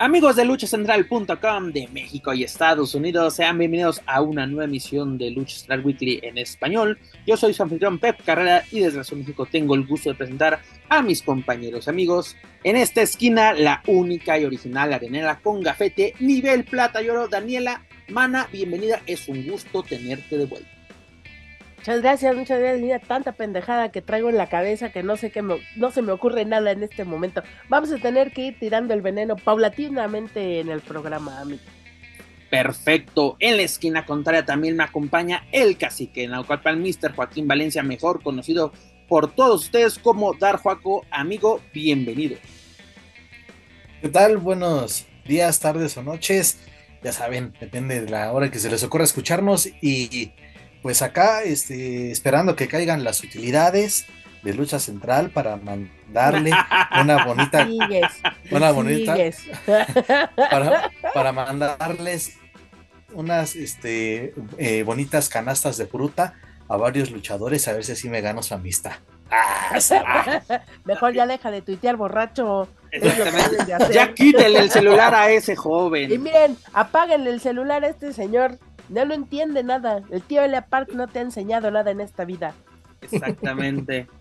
Amigos de luchacentral.com de México y Estados Unidos, sean bienvenidos a una nueva emisión de Lucha Central Weekly en español. Yo soy su anfitrión Pep Carrera y desde de México tengo el gusto de presentar a mis compañeros amigos. En esta esquina, la única y original arenera con gafete, nivel plata y oro, Daniela Mana, bienvenida, es un gusto tenerte de vuelta. Muchas gracias, muchas gracias. Mira, tanta pendejada que traigo en la cabeza que no sé qué, no se me ocurre nada en este momento. Vamos a tener que ir tirando el veneno paulatinamente en el programa, amigo. Perfecto. En la esquina contraria también me acompaña el cacique Naucalpan, Mr. Joaquín Valencia, mejor conocido por todos ustedes como Dar Joaco. Amigo, bienvenido. ¿Qué tal? Buenos días, tardes o noches. Ya saben, depende de la hora que se les ocurra escucharnos y pues acá este, esperando que caigan las utilidades de lucha central para mandarle una bonita una bonita para, mandarles unas este, eh, bonitas canastas de fruta a varios luchadores a ver si así me gano su amistad. Mejor ya deja de tuitear borracho. Ya quítale el celular a ese joven. Y miren, apáguenle el celular a este señor. No lo entiende nada. El tío Elia Park no te ha enseñado nada en esta vida. Exactamente.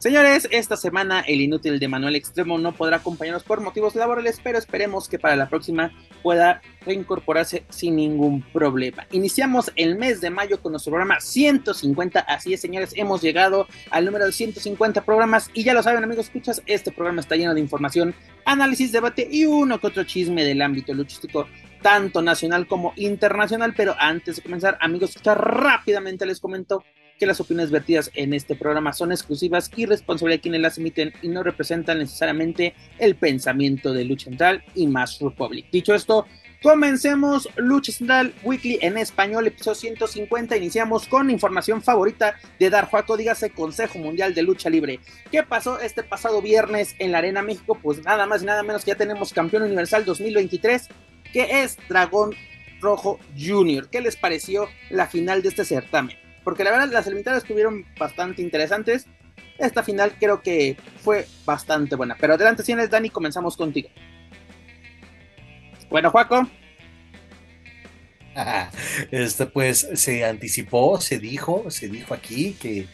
Señores, esta semana el inútil de Manuel Extremo no podrá acompañarnos por motivos laborales, pero esperemos que para la próxima pueda reincorporarse sin ningún problema. Iniciamos el mes de mayo con nuestro programa 150, así es señores, hemos llegado al número de 150 programas y ya lo saben amigos, escuchas, este programa está lleno de información, análisis, debate y uno que otro chisme del ámbito luchístico tanto nacional como internacional. Pero antes de comenzar, amigos, rápidamente les comento que las opiniones vertidas en este programa son exclusivas y responsabilidad de quienes las emiten y no representan necesariamente el pensamiento de Lucha Central y Más Republic. Dicho esto, comencemos Lucha Central Weekly en español, episodio 150. Iniciamos con información favorita de Dar Juaco, dígase Consejo Mundial de Lucha Libre. ¿Qué pasó este pasado viernes en la Arena México? Pues nada más y nada menos que ya tenemos campeón universal 2023 que es Dragón Rojo Junior. ¿Qué les pareció la final de este certamen? Porque la verdad las eliminatorias estuvieron bastante interesantes. Esta final creo que fue bastante buena. Pero adelante, si eres Dani, comenzamos contigo. Bueno, Juaco. Este pues se anticipó, se dijo, se dijo aquí que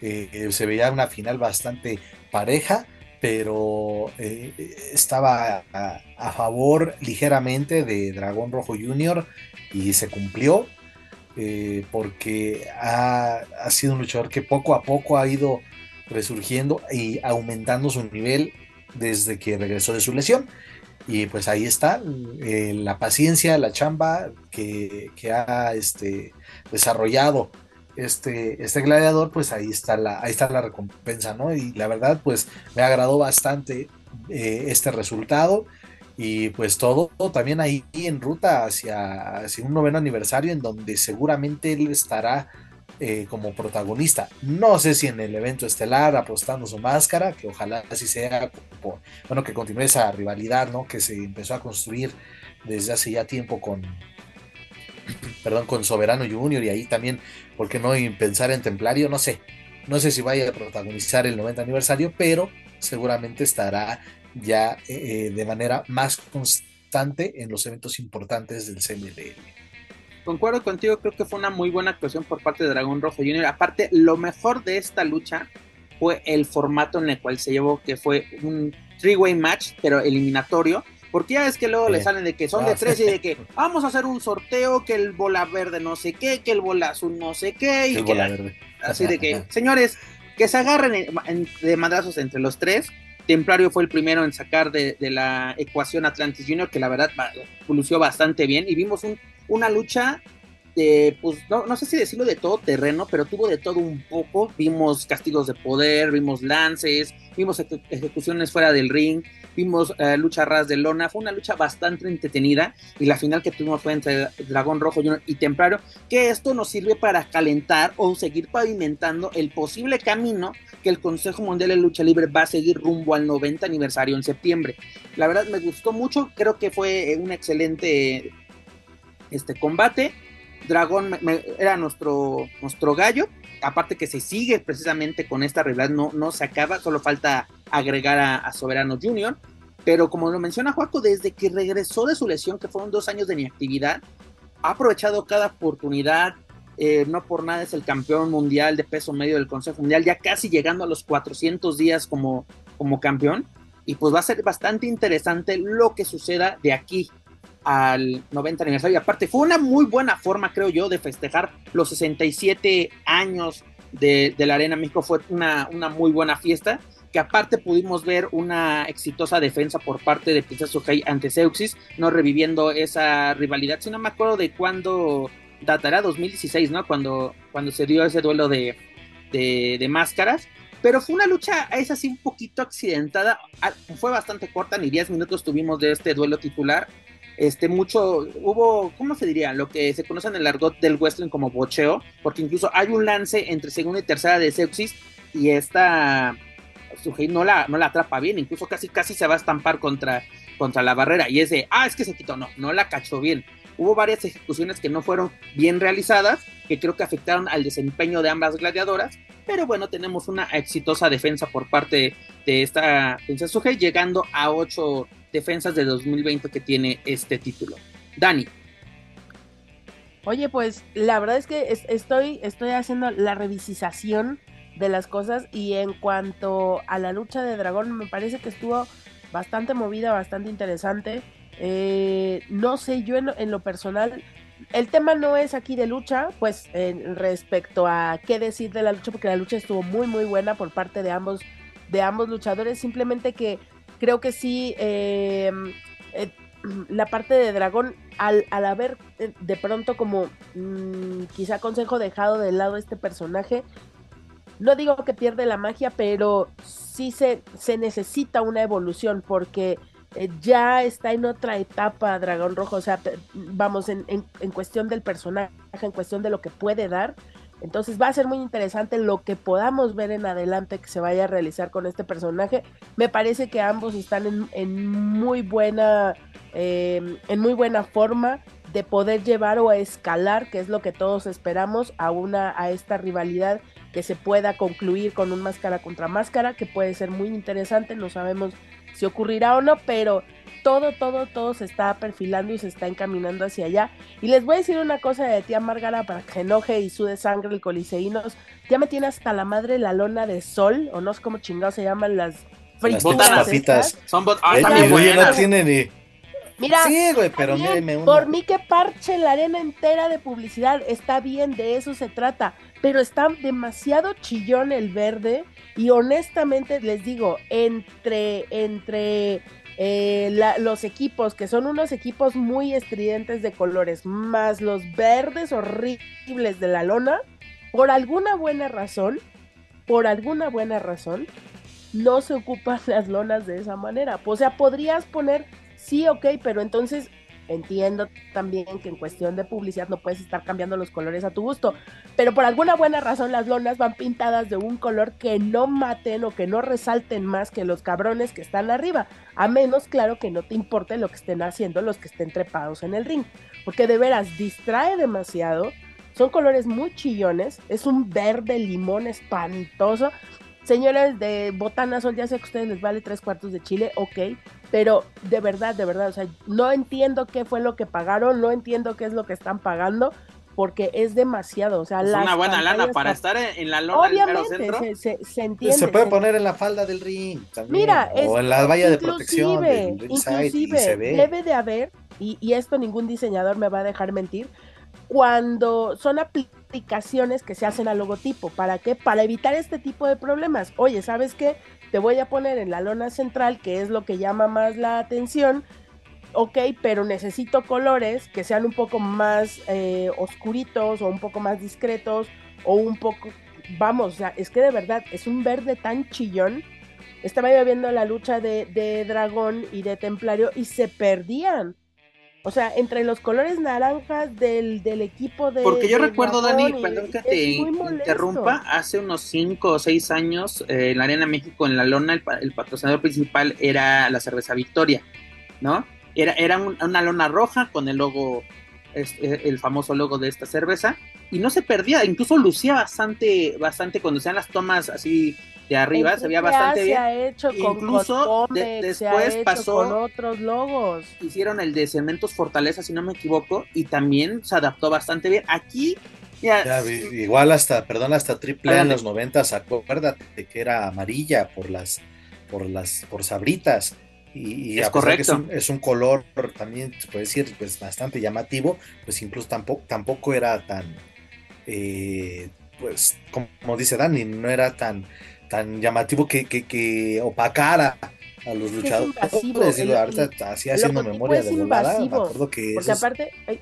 eh, se veía una final bastante pareja pero eh, estaba a, favor ligeramente de Dragón Rojo Jr. y se cumplió eh, porque ha, sido un luchador que poco a poco ha ido resurgiendo y aumentando su nivel desde que regresó de su lesión. Y pues ahí está eh, la paciencia, la chamba que, que ha este, desarrollado este, este gladiador, pues ahí está, la, ahí está la recompensa, ¿no? Y la verdad, pues me agradó bastante eh, este resultado y pues todo, también ahí en ruta hacia, hacia, un noveno aniversario en donde seguramente él estará eh, como protagonista. No sé si en el evento estelar apostando su máscara, que ojalá así sea, bueno, que continúe esa rivalidad, ¿no? Que se empezó a construir desde hace ya tiempo con, perdón, con Soberano Junior y ahí también, ¿por qué no pensar en Templario? No sé, no sé si vaya a protagonizar el 90 aniversario, pero seguramente estará ya eh, de manera más constante en los eventos importantes del CMLL. Concuerdo contigo, creo que fue una muy buena actuación por parte de Dragón Rojo Junior. Aparte, lo mejor de esta lucha fue el formato en el cual se llevó, que fue un three-way match, pero eliminatorio, porque ya es que luego le salen de que son de tres y de que vamos a hacer un sorteo, que el bola verde no sé qué, que el bola azul no sé qué. Y que Así de que, señores, que se agarren de madrazos entre los tres. Templario fue el primero en sacar de, la ecuación Atlantis Junior, que la verdad lució bastante bien. Y vimos una lucha de, pues, no, no sé si decirlo de todo terreno, pero tuvo de todo un poco. Vimos castigos de poder, vimos lances, vimos ejecuciones fuera del ring, vimos uh, lucha ras de lona, fue una lucha bastante entretenida y la final que tuvimos fue entre Dragón Rojo y Templario, que esto nos sirve para calentar o seguir pavimentando el posible camino que el Consejo Mundial de Lucha Libre va a seguir rumbo al 90 aniversario en septiembre. La verdad me gustó mucho, creo que fue un excelente este combate. Dragón era nuestro, nuestro gallo, aparte que se sigue precisamente con esta realidad, no, no se acaba, solo falta agregar a, Soberano Junior. Pero como lo menciona Juaco, desde que regresó de su lesión, que fueron dos años de inactividad, ha aprovechado cada oportunidad. Eh, no por nada es el campeón mundial de peso medio del Consejo Mundial, ya casi llegando a los 400 días como, como campeón. Y pues va a ser bastante interesante lo que suceda de aquí al 90 aniversario. Y aparte, fue una muy buena forma, creo yo, de festejar los 67 años de, de la Arena México. Fue una, una, muy buena fiesta. Que aparte pudimos ver una exitosa defensa por parte de Princesa Suhei ante Seuxis, no reviviendo esa rivalidad. Si no me acuerdo de cuándo datará, 2016, ¿no? Cuando, cuando se dio ese duelo de, de, máscaras pero fue una lucha, es así un poquito accidentada, fue bastante corta, ni 10 minutos tuvimos de este duelo titular, este mucho, hubo, ¿cómo se diría? Lo que se conoce en el argot del wrestling como bocheo, porque incluso hay un lance entre segunda y tercera de Seuxis y esta Sujei no la, no la atrapa bien, incluso casi, casi se va a estampar contra, contra la barrera y es de, ah, es que se quitó, no, no la cachó bien. Hubo varias ejecuciones que no fueron bien realizadas, que creo que afectaron al desempeño de ambas gladiadoras, pero bueno, tenemos una exitosa defensa por parte de esta princesa Sujei, llegando a ocho defensas de 2020 que tiene este título. Dani. Oye, pues la verdad es que es, estoy, estoy haciendo la revisización de las cosas y en cuanto a la lucha de dragón me parece que estuvo bastante movida, bastante interesante. Eh, no sé, yo en, lo personal, el tema no es aquí de lucha, pues en respecto a qué decir de la lucha, porque la lucha estuvo muy muy buena por parte de ambos, de ambos luchadores, simplemente que creo que sí, eh, eh, la parte de dragón, al, al haber eh, de pronto como mmm, quizá consejo dejado de lado este personaje, no digo que pierde la magia, pero sí se, se necesita una evolución porque eh, ya está en otra etapa Dragón Rojo, o sea, vamos, en, en, en, cuestión del personaje, en cuestión de lo que puede dar. Entonces va a ser muy interesante lo que podamos ver en adelante que se vaya a realizar con este personaje. Me parece que ambos están en, en muy buena, eh, en muy buena forma de poder llevar o a escalar, que es lo que todos esperamos, a una, a esta rivalidad que se pueda concluir con un máscara contra máscara, que puede ser muy interesante, no sabemos si ocurrirá o no, pero todo, todo, todo se está perfilando y se está encaminando hacia allá. Y les voy a decir una cosa de tía Márgara para que enoje y sude sangre el coliseínos. Ya me tiene hasta la madre la lona de sol, o no sé cómo chingados se llaman las frituras. Estas. Son bot ah, no tiene ni. Mira, sí, güey, pero bien, por mí que parche la arena entera de publicidad, está bien, de eso se trata, pero está demasiado chillón el verde y honestamente les digo, entre, entre eh, la, los equipos, que son unos equipos muy estridentes de colores, más los verdes horribles de la lona, por alguna buena razón, por alguna buena razón, no se ocupan las lonas de esa manera. O sea, podrías poner, sí, ok, pero entonces Entiendo también que en cuestión de publicidad no puedes estar cambiando los colores a tu gusto, pero por alguna buena razón las lonas van pintadas de un color que no maten o que no resalten más que los cabrones que están arriba, a menos claro que no te importe lo que estén haciendo los que estén trepados en el ring, porque de veras distrae demasiado, son colores muy chillones, es un verde limón espantoso. Señores de Botana Sol, ya sé que a ustedes les vale tres cuartos de chile, ok, pero de verdad, de verdad, o sea, no entiendo qué fue lo que pagaron, no entiendo qué es lo que están pagando, porque es demasiado, o sea, es una buena lana para estar en la lona Obviamente, del centro. Se, se, se, entiende. Se puede se... poner en la falda del ring también, Mira, o es, en la valla de protección del ringside inclusive y se ve. debe de haber, y, y esto ningún diseñador me va a dejar mentir, cuando son aplicaciones que se hacen al logotipo. ¿Para qué? Para evitar este tipo de problemas. Oye, ¿sabes qué? Te voy a poner en la lona central, que es lo que llama más la atención. Ok, pero necesito colores que sean un poco más eh, oscuritos o un poco más discretos o un poco, vamos, o sea, es que de verdad es un verde tan chillón estaba yo viendo la lucha de, de Dragón y de Templario y se perdían. O sea, entre los colores naranjas del, del equipo de. Porque yo recuerdo, Dani, perdón que te interrumpa, hace unos 5 o 6 años eh, en la Arena México, en la lona, el, pa- el patrocinador principal era la cerveza Victoria, ¿no? Era, era un- una lona roja con el logo, es- eh, el famoso logo de esta cerveza, y no se perdía, incluso lucía bastante, bastante cuando sean las tomas así de arriba, se veía bastante se bien. ha hecho Incluso Coscomex, de- se ha después hecho pasó- con otros logos. hicieron el de Cementos Fortaleza, si no me equivoco, y también se adaptó bastante bien. Aquí, ya, igual hasta, perdón, hasta triple A en los 90, acuérdate que era amarilla por las, por las, por sabritas. Y, y Es a pesar que es correcto. un, es un color también, se puede decir, pues bastante llamativo, pues incluso tampoco, tampoco era tan, eh, pues, como dice Dani, no era tan, tan llamativo que, que, que opacara a los Es que es luchadores. invasivo, ahorita así haciendo memoria es de volada, me invasivo, acuerdo que Porque aparte, ay,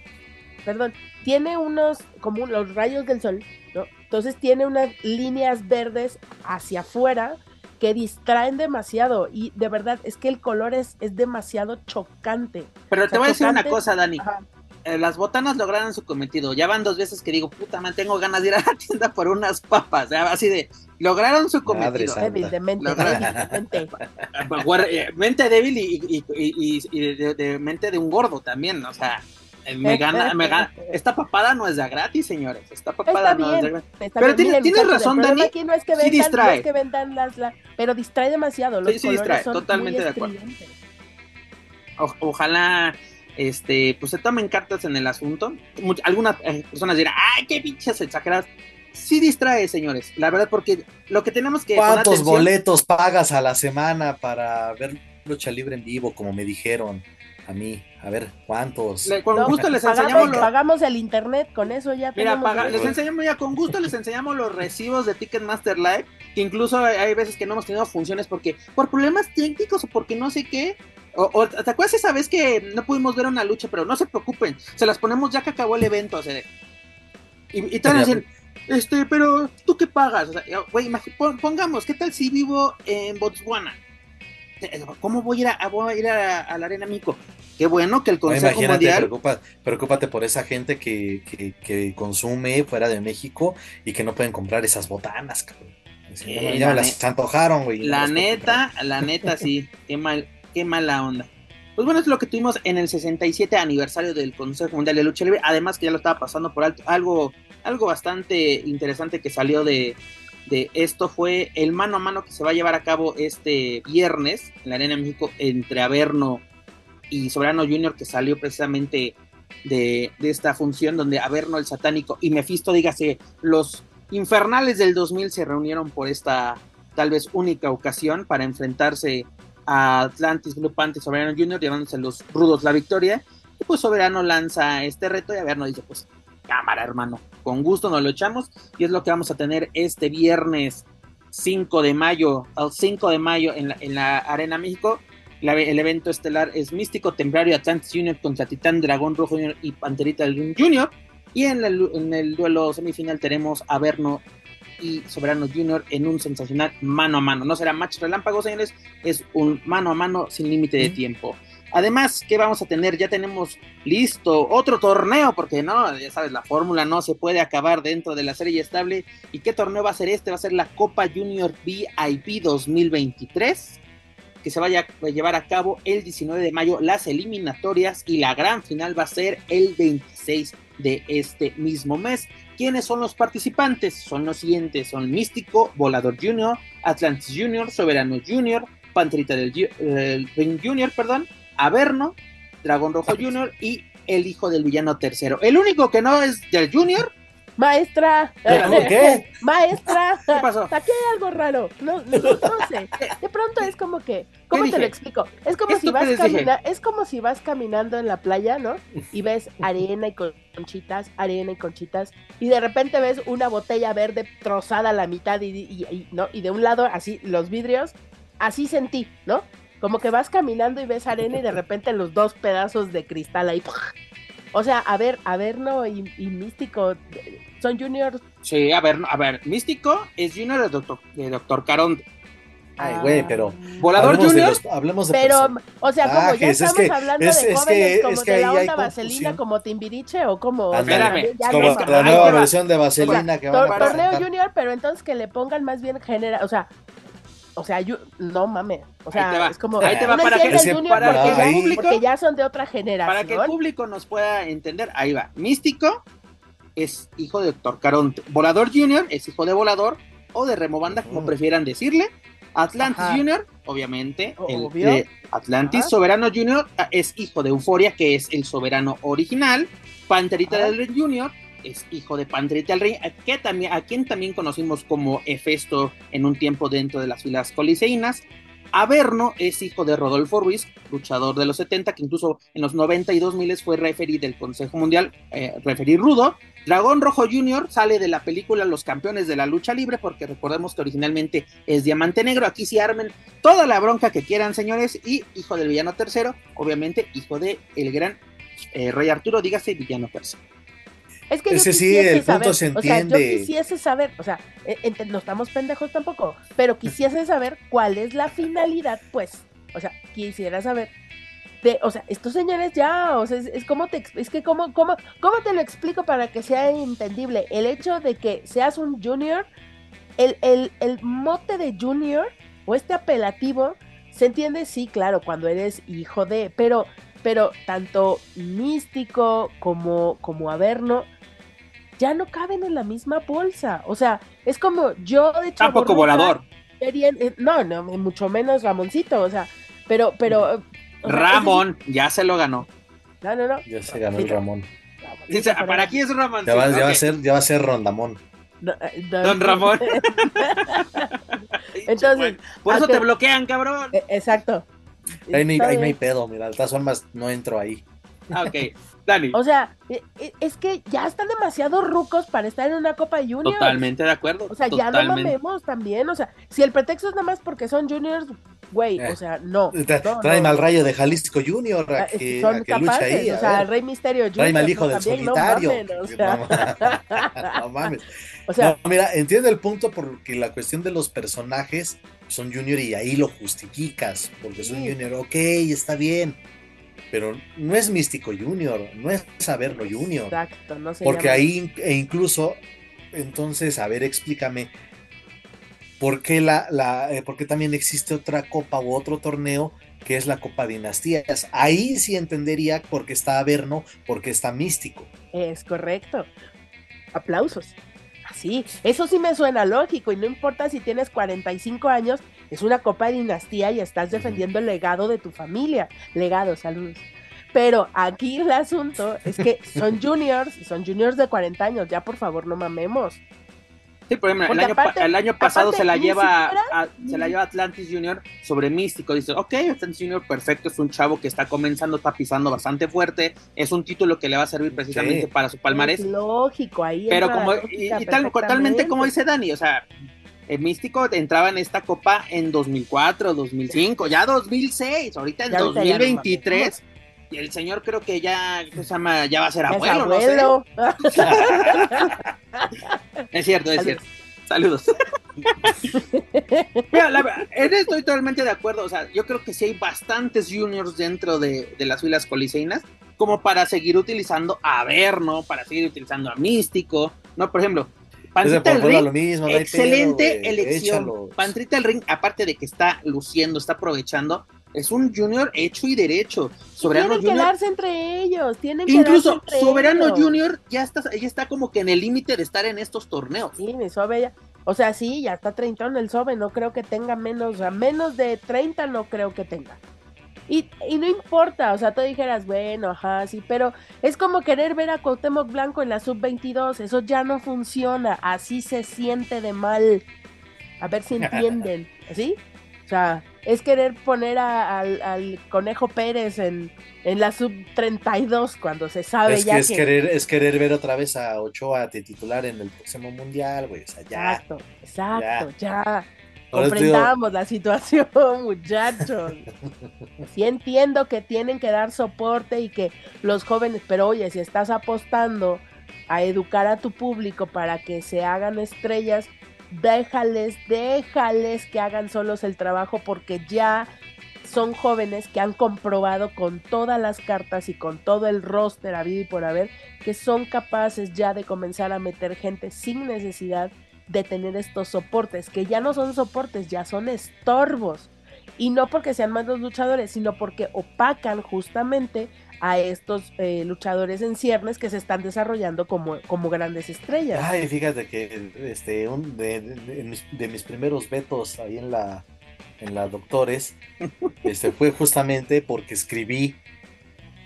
perdón, tiene unos, como los rayos del sol, ¿no? Entonces tiene unas líneas verdes hacia afuera que distraen demasiado. Y de verdad, es que el color es, es demasiado chocante. pero o te voy a decir una cosa, Dani. Ajá. Eh, las botanas lograron su cometido. Ya van dos veces que digo, puta, man, tengo ganas de ir a la tienda por unas papas. Así de, lograron su cometido. santa. Débil de mente, Lo- débil de mente. Guar- eh, mente débil y, y- y- y- de, de mente de un gordo también. O sea, eh, me gana, me gana. Esta papada no es de gratis, señores. Esta papada Está no es de gratis. Está Pero bien, tiene- miren, tienes razón, Dani. aquí no es que Sí no distrae. es que vendan las, la- pero distrae demasiado. Los Sí, sí distrae, son totalmente de acuerdo. O- ojalá este pues se tomen cartas en el asunto. Much- algunas eh, personas dirán, ay, qué pinches exageradas. Sí distrae, señores. La verdad, porque lo que tenemos que ¿Cuántos atención- boletos pagas a la semana para ver lucha libre en vivo, como me dijeron a mí? A ver, ¿cuántos? Le- con No, gusto les pagamos, enseñamos los, pagamos el internet, con eso ya Mira, tenemos paga- el- les enseñamos ya con gusto, les enseñamos los recibos de Ticketmaster Live, que incluso hay, hay veces que no hemos tenido funciones porque por problemas técnicos o porque no sé qué. O, o, ¿Te acuerdas esa vez que no pudimos ver una lucha? Pero no se preocupen, se las ponemos ya que acabó el evento. O sea, y, y te van a decir, este, pero ¿tú qué pagas? O sea, pon- pongamos, ¿qué tal si vivo en Botswana? Eh, ¿Cómo voy a ir a, voy a, ir a, a la Arena Mico? Qué bueno que el Consejo imagínate, Mundial preocupa- preocúpate por esa gente que, que- que consume fuera de México y que no pueden comprar esas botanas, cabrón. Eh, no, ya la me las ne- antojaron, güey. La las neta, la neta sí, qué mal, qué mala onda. Pues bueno, es lo que tuvimos en el 67 aniversario del Consejo Mundial de Lucha Libre, además que ya lo estaba pasando por alto, algo, algo bastante interesante que salió de, de esto fue el mano a mano que se va a llevar a cabo este viernes en la Arena de México entre Averno y Soberano Junior, que salió precisamente de, de esta función donde Averno el satánico y Mephisto, dígase, los infernales del 2000 se reunieron por esta tal vez única ocasión para enfrentarse a Atlantis Blue Panthers Soberano Junior, llevándose los rudos la victoria. Y pues Soberano lanza este reto y Averno dice, pues cámara hermano, con gusto nos lo echamos y es lo que vamos a tener este viernes 5 de mayo, al 5 de mayo en la, en la Arena México. La- el evento estelar es Místico Templario Atlantis Junior contra Titán Dragón Rojo Junior y Panterita Junior. Y en el, en el duelo semifinal tenemos a Verno y Soberano Junior en un sensacional mano a mano. No será match relámpago, señores, es un mano a mano sin límite de tiempo. Además, ¿qué vamos a tener? Ya tenemos listo otro torneo, porque no, ya sabes, la fórmula no se puede acabar dentro de la serie estable. ¿Y qué torneo va a ser este? Va a ser la Copa Junior VIP 2023, que se vaya a llevar a cabo el 19 de mayo, las eliminatorias y la gran final va a ser el 26 de este mismo mes. ¿Quiénes son los participantes? Son los siguientes, son Místico, Volador Junior, Atlantis Junior, Soberano Junior, Panterita del eh, Ring Junior, perdón, Averno, Dragón Rojo Junior y el hijo del villano tercero. El único que no es del Junior, Maestra, ¿Por qué? maestra, ¿qué pasó? aquí hay algo raro. No, no, no sé. De pronto es como que, ¿cómo te lo explico? Es como ¿Qué si vas estupidez dije? camina- es como si vas caminando en la playa, ¿no? Y ves arena y conchitas, arena y conchitas, y de repente ves una botella verde trozada a la mitad y, y- y- ¿no? y de un lado así los vidrios, así sentí, ¿no? Como que vas caminando y ves arena y de repente los dos pedazos de cristal ahí. O sea, a ver, Averno y, y Místico son juniors Sí, a ver, a ver, Místico es Junior de Doctor, de Doctor Caronte. Ay, güey, pero. Volador hablemos de Junior. los- hablemos de Pero, o sea, como ya personajes, es estamos que- hablando es- de es jóvenes que- como es de que la onda vaselina como Timbiriche o como... o sea, Ándale, Espérame, ya como no- la nueva versión de Vaselina que van Tor- a torneo junior, pero entonces que le pongan más bien genera, o sea, o sea, yo, no mames, o Ahí te sea, va. es como Ahí te va no para que- el junior para porque, que ya, el público- porque ya son de otra Para que el generación. público nos pueda entender, ahí va. Místico es hijo de Doctor Caronte. Volador Junior es hijo de Volador o de Remobanda, como Ujú. prefieran decirle. Atlantis Ajá. Junior, obviamente, el Obvio. de Atlantis. Ajá. Soberano Junior ah, es hijo de Euforia, que es el soberano original. Panterita Ajá. del Junior es hijo de Panterita del Rey, que también, a quien también conocimos como Hefesto en un tiempo dentro de las filas coliseínas. Averno es hijo de Rodolfo Ruiz, luchador de los 70, que incluso en los 92 miles fue referee del Consejo Mundial, eh, referee rudo. Dragón Rojo Jr. sale de la película Los Campeones de la Lucha Libre, porque recordemos que originalmente es Diamante Negro. Aquí sí armen toda la bronca que quieran, señores. Y hijo del villano tercero, obviamente hijo de el gran eh, Rey Arturo, dígase villano tercero. Es que yo Ese sí, quisiese el punto saber, se O sea, yo entiende. quisiese saber, o sea, ent- no estamos pendejos tampoco, pero quisiese saber cuál es la finalidad, pues. O sea, quisiera saber. De, o sea, estos señores ya, o sea, es, es como te, es que cómo, cómo, cómo te lo explico para que sea entendible. El hecho de que seas un junior, el, el, el mote de junior o este apelativo, se entiende, sí, claro, cuando eres hijo de, pero, pero tanto místico como, como averno, ya no caben en la misma bolsa. O sea, es como yo de hecho. Tampoco volador. No, no, mucho menos Ramoncito, o sea, pero, pero. eh, o sea, Ramón ya se lo ganó. No, no, no. Ya se ganó Sí, el Ramón. Dice, pero- para aquí es Ramón. Ya va, Sí, ya va a ser, ya va a ser Rondamón. No, eh, no, Don Ramón. Entonces, por eso te bloquean, cabrón. eh, Exacto. Ahí no, hay- ahí no hay Entonces, pedo, mira, el tazón más no entro ahí. Ah, ok, Dani. O sea, eh, eh, es que ya están demasiado rucos para estar en una Copa Junior. Totalmente de acuerdo. O sea, ya no totalmente. mamemos también. O sea, si el pretexto es nada más porque son juniors, güey, Eh. o sea, no. Tra- no, Tráeme no. al rayo de Jalisco Junior Ah, a es que son a que capaces, ahí. a o sea, el Rey Misterio Junior. Tráeme al hijo del también, no solitario. mamen, o sea, No, no mames. o sea, No, mira, entiendo el punto porque la cuestión de los personajes son junior y ahí lo justificas, porque son Sí. junior, ok, está bien, pero no es místico junior, no es saberlo junior, exacto, no se porque llama- ahí e incluso, entonces, a ver, explícame, ¿por qué, la, la, eh, por qué también existe otra copa u otro torneo que es la Copa Dinastías? Ahí sí entendería por qué está Averno, porque está místico. Es correcto. Aplausos. Así, eso sí me suena lógico y no importa si tienes 45 años, es una copa de dinastía y estás defendiendo el legado de tu familia. Legado, saludos. Pero aquí el asunto es que son juniors y son juniors de 40 años, ya por favor no mamemos. Sí, por ejemplo, el año, pa- aparte- el año pasado aparte, se la lleva siquiera- a- se la lleva Atlantis Junior sobre Místico. Dice, ok, Atlantis Junior perfecto, es un chavo que está comenzando, está pisando bastante fuerte, es un título que le va a servir precisamente Sí. para su palmarés. Es lógico, ahí. Pero como, y, y tal, totalmente como dice Dani, o sea, el Místico entraba en esta copa en 2004, 2005, ya 2006, ahorita en Ya ahorita ya no 2023. y el señor creo que ya, ¿qué se llama? ya va a ser abuelo, no sé. Es cierto, es Saludos. cierto. Saludos. Mira, la estoy totalmente de acuerdo. O sea, yo creo que sí hay bastantes juniors dentro de, de las filas coliseínas, como para seguir utilizando a Averno, para seguir utilizando a Místico, ¿no? Por ejemplo, Del por Ring, lo mismo, no excelente pedo, elección. échalo. Pantrita del Ring, aparte de que está luciendo, está aprovechando, es un junior hecho y derecho. Soberano tienen que Junior darse entre ellos, tienen Incluso entre Soberano ellos. Junior ya está, ya está como que en el límite de estar en estos torneos. Sí, mi Sobe ya. O sea, sí, ya está 30 el Sobe, no creo que tenga menos, a menos de 30 no creo que tenga. Y, y no importa, o sea, tú dijeras, bueno, ajá, sí, pero es como querer ver a Cuauhtémoc Blanco en la sub-22, eso ya no funciona, así se siente de mal. A ver si entienden, ¿sí? O sea, es querer poner a- al, al Conejo Pérez en, en la sub-32 cuando se sabe Es ya que es querer, es querer ver otra vez a Ochoa de titular en el próximo mundial, güey. O sea, ya. Exacto, exacto, ya. Comprendamos la situación, muchachos. Sí entiendo que tienen que dar soporte y que los jóvenes, pero oye, si estás apostando a educar a tu público para que se hagan estrellas, déjales, déjales que hagan solos el trabajo porque ya son jóvenes que han comprobado con todas las cartas y con todo el roster habido y por haber que son capaces ya de comenzar a meter gente sin necesidad de tener estos soportes, que ya no son soportes, ya son estorbos. Y no porque sean malos luchadores, sino porque opacan justamente a estos eh, luchadores en ciernes que se están desarrollando como, como grandes estrellas. Ay, fíjate que este, un, de, mis, primeros vetos ahí en la, en la Doctores este, fue justamente porque escribí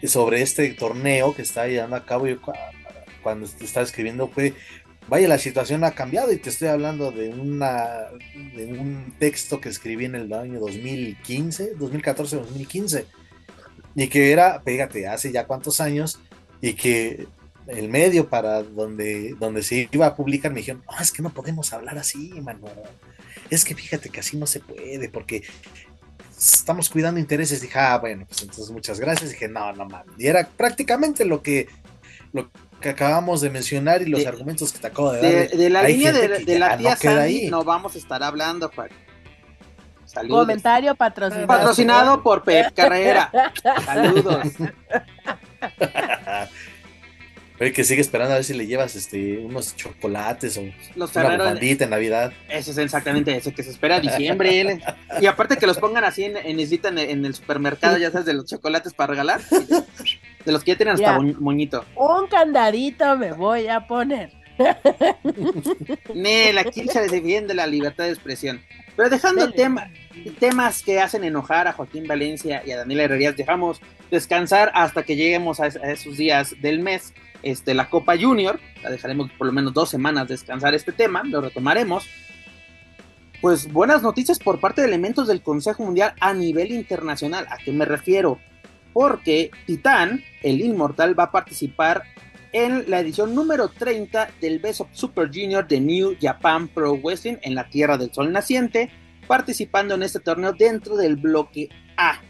sobre este torneo que está llevando a cabo. y cuando estaba escribiendo fue vaya, la situación ha cambiado y te estoy hablando de, una, de un texto que escribí en el año 2015, 2014-2015, y que era, pégate, hace ya cuántos años, y que el medio para donde, donde se iba a publicar me dijeron, no, es que no podemos hablar así, mano. Es que fíjate que así no se puede, porque estamos cuidando intereses. Dije, ah, bueno, pues entonces muchas gracias. Dije, no, no mames. Y era prácticamente lo que, lo que acabamos de mencionar y los argumentos que te acabo de dar. De, la línea de, la tía no Sandy no vamos a estar hablando, Juan. Saludos. Comentario patrocinado. Patrocinado por Pep Carrera. Saludos. Oye, que sigue esperando a ver si le llevas este unos chocolates o los una bandita en Navidad. Eso es exactamente eso, que se espera diciembre. y aparte que los pongan así en, en, en el supermercado, ya sabes, de los chocolates para regalar. De los que ya tienen hasta moñito. Un candadito me voy a poner. Nel, aquí se defiende la libertad de expresión. Pero dejando tema, temas que hacen enojar a Joaquín Valencia y a Daniela Herrerías, dejamos descansar hasta que lleguemos a, esos días del mes. Este, la Copa Junior, la dejaremos por lo menos dos semanas descansar este tema, lo retomaremos. Pues buenas noticias por parte de elementos del Consejo Mundial a nivel internacional. ¿A qué me refiero? porque Titán, el inmortal, va a participar en la edición número 30 del Best of Super Junior de New Japan Pro Wrestling en la Tierra del Sol Naciente, participando en este torneo dentro del bloque A,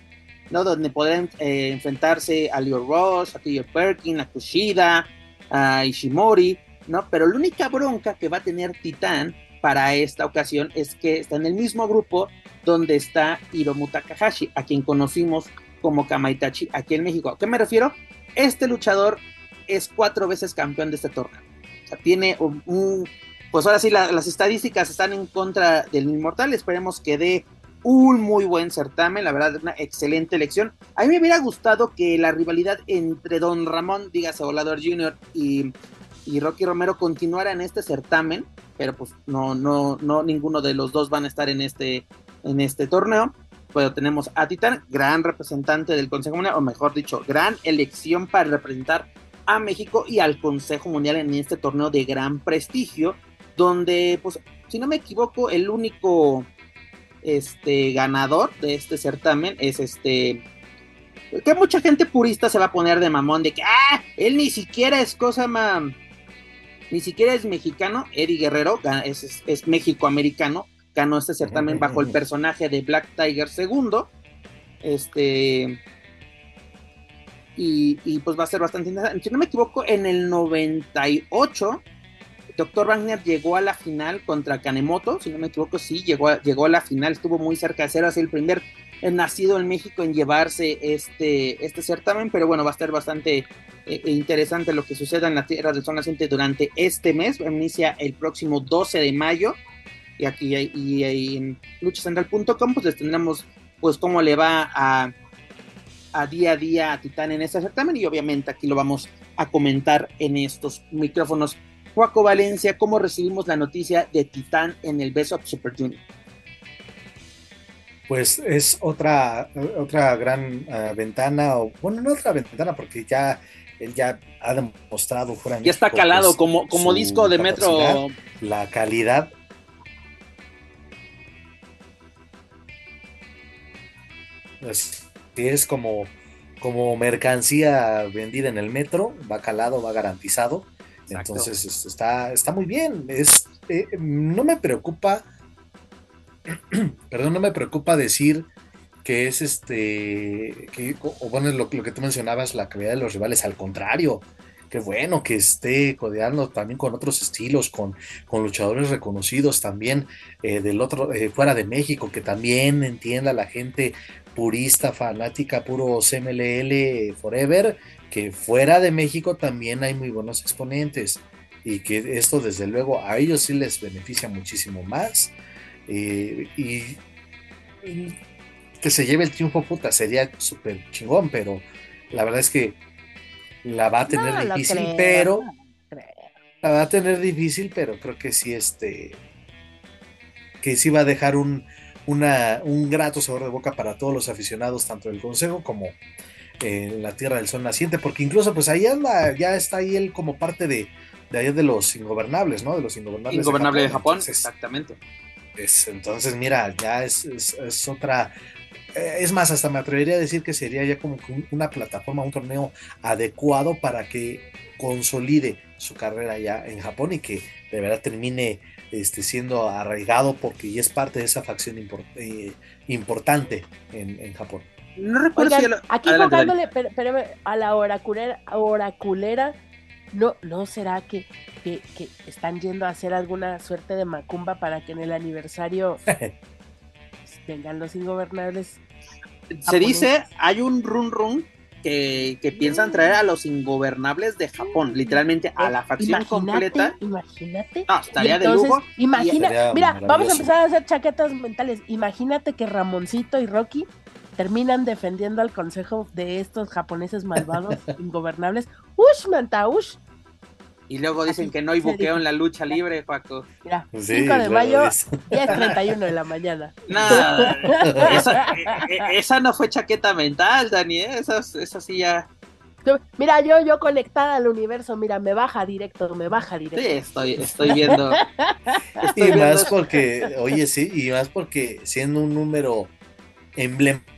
¿no? donde podrán eh, enfrentarse a Leo Ross, a T.J. Perkin, a Kushida, a Ishimori, ¿no? Pero la única bronca que va a tener Titán para esta ocasión es que está en el mismo grupo donde está Hiromu Takahashi, a quien conocimos como Kamaitachi aquí en México. ¿A qué me refiero? Este luchador es cuatro veces campeón de este torneo. O sea, tiene un, pues ahora sí las estadísticas están en contra del Inmortal. Esperemos que dé un muy buen certamen, la verdad, una excelente elección. A mí me hubiera gustado que la rivalidad entre Don Ramón, dígase Volador Jr. y, y Rocky Romero continuara en este certamen, pero pues no, no, no, ninguno de los dos van a estar en este, en este torneo pero tenemos a Titán, gran representante del Consejo Mundial, o mejor dicho, gran elección para representar a México y al Consejo Mundial en este torneo de gran prestigio, donde, pues, si no me equivoco, el único este, ganador de este certamen es este que mucha gente purista se va a poner de mamón de que ah, él ni siquiera es cosa más ni siquiera es mexicano, Eddie Guerrero es, es, es México-americano, ganó este certamen bajo el personaje de Black Tiger II. Este. Y, pues va a ser bastante interesante. Si no me equivoco, en el 98, Dr. Wagner llegó a la final contra Kanemoto. Si no me equivoco, sí, llegó a, llegó a la final, estuvo muy cerca de ser así el primer nacido en México en llevarse este, este certamen. Pero bueno, va a estar bastante eh, interesante lo que suceda en la tierra del sol naciente durante este mes. Inicia el próximo 12 de mayo y aquí y, en luchacentral.com pues les tendremos pues cómo le va a, a día a día a Titán en este certamen y obviamente aquí lo vamos a comentar en estos micrófonos. Juaco Valencia, ¿cómo recibimos la noticia de Titán en el Best of Super Junior? Pues es otra, otra gran eh, ventana, o bueno, no otra ventana, porque ya él ya ha demostrado fuera Ya está calado pues, como, como disco de metro. La calidad es como, como mercancía vendida en el metro, va calado, va garantizado. Entonces está, está muy bien. Es, eh, no me preocupa, perdón, no me preocupa decir que es este, que, o bueno, lo, lo que tú mencionabas, la calidad de los rivales, al contrario, qué bueno que esté codeando también con otros estilos, con, con luchadores reconocidos también eh, del otro, eh, fuera de México, que también entienda la gente purista, fanática, puro CMLL Forever, que fuera de México también hay muy buenos exponentes y que esto desde luego a ellos sí les beneficia muchísimo más eh, y, que se lleve el triunfo puta sería súper chingón, pero la verdad es que la va a tener difícil, pero la va a tener difícil, pero creo que sí este que sí va a dejar un, una, un grato sabor de boca para todos los aficionados, tanto del Consejo como en la Tierra del Sol Naciente, porque incluso pues ahí anda, ya está ahí él como parte de, de allá de los ingobernables, ¿no? De los ingobernables. Ingobernable de Japón, exactamente. Es, entonces, mira, ya es, es, otra. Eh, es más, hasta me atrevería a decir que sería ya como una plataforma, un torneo adecuado para que consolide su carrera ya en Japón y que de verdad termine este, siendo arraigado porque ya es parte de esa facción eh, importante en, Japón. No recuerdo si aquí contándole a la oraculera, oraculera ¿No, ¿No será que, que, están yendo a hacer alguna suerte de macumba para que en el aniversario vengan los ingobernables? Se dice, hay un run run que, que, piensan traer a los ingobernables de Japón, literalmente a la facción completa. Imagínate. Estaría de lujo. Imagina, mira, vamos a empezar a hacer chaquetas mentales. Imagínate que Ramoncito y Rocky terminan defendiendo al consejo de estos japoneses malvados, ingobernables. ¡Ush, Mantaush! Y luego dicen que no hay buqueo en la lucha libre, Paco. Mira, 5 de mayo, 10.31 de la mañana. Nada, esa, e, e, esa, no fue chaqueta mental, Dani, ¿eh? esa, esa sí ya... Mira, yo, yo conectada al universo, mira, me baja directo, me baja directo. Sí, estoy, estoy viendo. y más porque, oye, sí, y más porque siendo un número emblemático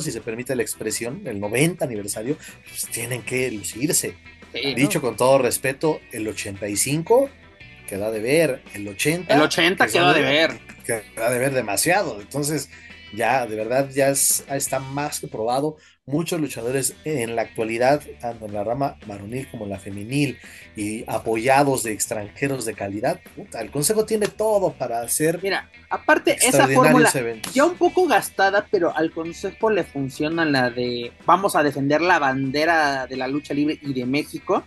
si se permite la expresión, el 90 aniversario, pues tienen que lucirse. Dicho con todo respeto, el 85 queda de ver, el 80. El 80 queda de ver. Queda de ver demasiado. Entonces, ya, de verdad, ya está más que probado muchos luchadores en la actualidad, tanto en la rama varonil como en la femenil, y apoyados de extranjeros de calidad, el Consejo tiene todo para hacer. Mira, aparte, esa fórmula ya un poco gastada, pero al Consejo le funciona la de vamos a defender la bandera de la lucha libre y de México.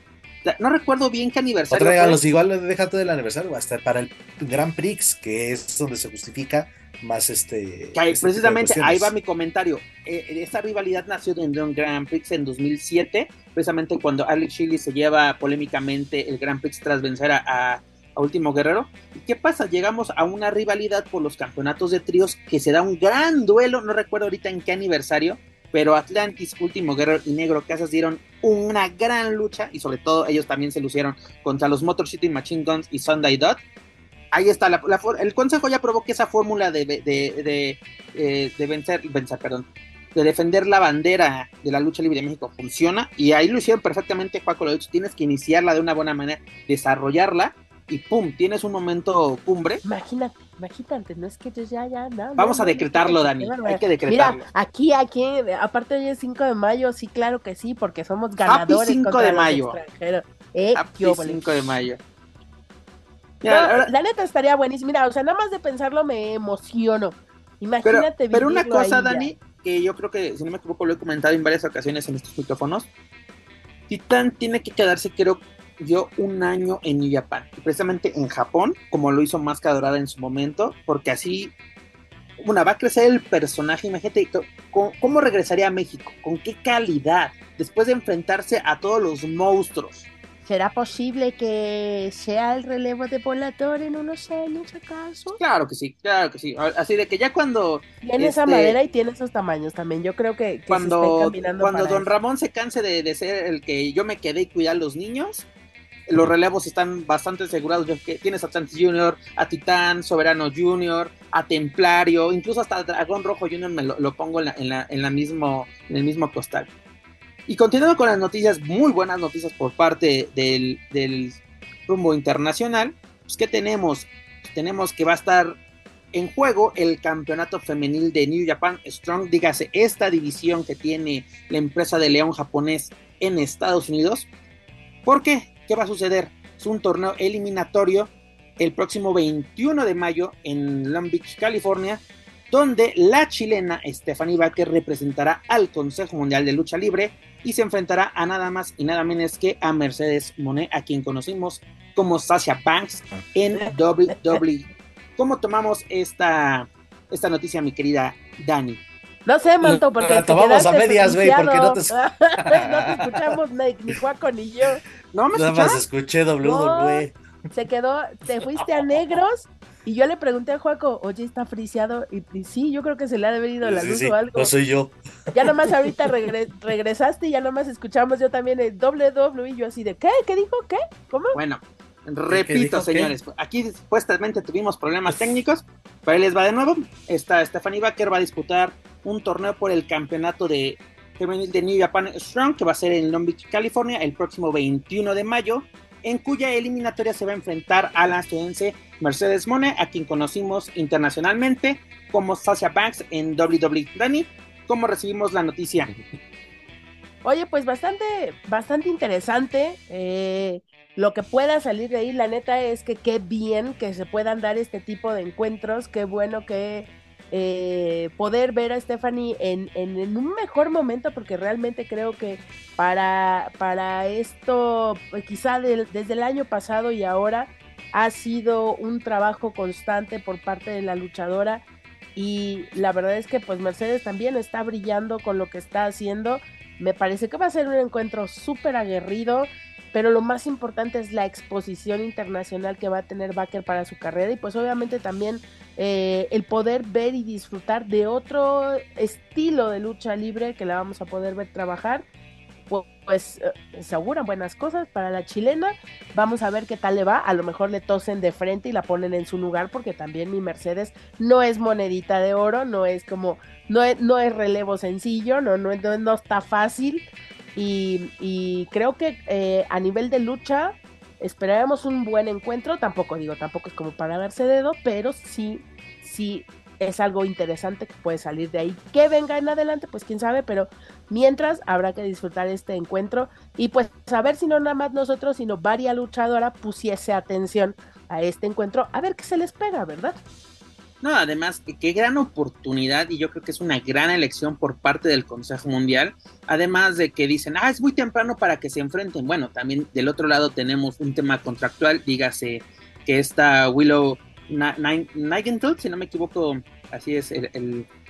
No recuerdo bien qué aniversario. Regalos, igual déjate del aniversario, hasta para el Grand Prix, que es donde se justifica más este. este precisamente ahí va mi comentario. Eh, esta rivalidad nació en un Grand Prix en 2007, precisamente cuando Alex Shelley se lleva polémicamente el Grand Prix tras vencer a, Último Guerrero. ¿Y qué pasa? Llegamos a una rivalidad por los campeonatos de tríos que se da un gran duelo, no recuerdo ahorita en qué aniversario, pero Atlantis, Último Guerrero y Negro Casas dieron una gran lucha y sobre todo ellos también se lucieron contra los Motor City Machine Guns y Sunday Dot ahí está, el Consejo ya probó que esa fórmula de, de, eh, de, vencer, vencer, perdón, de defender la bandera de la lucha libre de México funciona y ahí lo hicieron perfectamente, Paco, lo dicho, tienes que iniciarla de una buena manera, desarrollarla y pum, tienes un momento cumbre. Imagínate, imagínate, no es que yo ya, ya, no, Vamos a decretarlo, Dani, hay que decretarlo. Mira, aquí, aquí, aparte hoy es 5 de mayo, sí, claro que sí, porque somos ganadores. 5 de mayo. Eh, 5 de mayo la neta estaría buenísimo. Mira, o sea, nada más de pensarlo me emociono. Imagínate. Pero, pero una cosa, Dani, que yo creo que, si no me equivoco, lo he comentado en varias ocasiones en estos micrófonos. Titán tiene que quedarse, creo yo, un año en New Japan. Precisamente en Japón, como lo hizo Máscara Dorada en su momento, porque así, una, va a crecer el personaje. Imagínate, ¿cómo regresaría a México? ¿Con qué calidad? Después de enfrentarse a todos los monstruos ¿Será posible que sea el relevo de Volator en unos años acaso? Claro que sí, claro que sí. Así de que ya cuando... Tiene esa este, madera y tiene esos tamaños también. Yo creo que, cuando, cuando Don Ramón se canse de, ser el que yo me quedé y cuidar a los niños, los relevos están bastante asegurados. Tienes a Santos Junior, a Titán, Soberano Junior, a Templario, incluso hasta Dragón Rojo Junior me lo, pongo en, la, en, la, en, la mismo, en el mismo costal. Y continuando con las noticias, muy buenas noticias por parte del, rumbo internacional, pues ¿qué tenemos? tenemos que va a estar en juego el campeonato femenil de New Japan Strong, dígase, esta división que tiene la empresa de León japonés en Estados Unidos. ¿Por qué? ¿Qué va a suceder? Es un torneo eliminatorio el próximo 21 de mayo en Long Beach, California, donde la chilena Stephanie Baker representará al Consejo Mundial de Lucha Libre y se enfrentará a nada más y nada menos que a Mercedes Monet, a quien conocimos como Sasha Banks en WWE. ¿Cómo tomamos esta, esta noticia, mi querida Dani? No sé, Manto, porque La tomamos a medias, güey, porque no te, no te escuchamos ni, ni Juaco ni yo. ¿No me nada más escuché WWE. Se quedó, te fuiste a negros y yo le pregunté a Juaco, oye, está friseado. Y, y sí, yo creo que se le ha de haber ido la Sí, luz sí, o algo. no soy yo. Ya nomás ahorita regre- regresaste y ya nomás escuchamos yo también el WWE y yo así de, ¿qué? ¿Qué dijo? ¿Qué? ¿Cómo? Bueno, ¿Qué repito, señores, aquí supuestamente tuvimos problemas técnicos, pero ahí les va de nuevo. Esta Stephanie Baker va a disputar un torneo por el campeonato de femenil de New Japan Strong, que va a ser en Long Beach, California, el próximo 21 de mayo, en cuya eliminatoria se va a enfrentar a la estadounidense Mercedes Mone, a quien conocimos internacionalmente como Sasha Banks en WWE. Dani, ¿cómo recibimos la noticia? Oye, pues bastante, bastante interesante. eh, lo que pueda salir de ahí, la neta es que qué bien que se puedan dar este tipo de encuentros, qué bueno que eh, poder ver a Stephanie en, en- un mejor momento, porque realmente creo que para, para esto, pues, quizá desde el año pasado y ahora, ha sido un trabajo constante por parte de la luchadora. Y la verdad es que pues Mercedes también está brillando con lo que está haciendo. Me parece que va a ser un encuentro súper aguerrido, pero lo más importante es la exposición internacional que va a tener Baker para su carrera y pues obviamente también eh, el poder ver y disfrutar de otro estilo de lucha libre que la vamos a poder ver trabajar. Pu- Pues eh, se auguran buenas cosas para la chilena. Vamos a ver qué tal le va. A lo mejor le tosen de frente y la ponen en su lugar porque también mi Mercedes no es monedita de oro, no es como no es, no es relevo sencillo, no, no, no, no está fácil. Y, y creo que eh, a nivel de lucha esperaremos un buen encuentro. Tampoco digo, tampoco es como para darse dedo, pero sí, sí es algo interesante que puede salir de ahí. Que venga en adelante, pues quién sabe, pero mientras habrá que disfrutar este encuentro y pues saber si no nada más nosotros, sino varias luchadoras pusiese atención a este encuentro, a ver qué se les pega, ¿verdad? No, además, qué gran oportunidad y yo creo que es una gran elección por parte del Consejo Mundial. Además de que dicen, ah, es muy temprano para que se enfrenten. Bueno, también del otro lado tenemos un tema contractual, dígase que esta Willow Nightingale, si no me equivoco, así es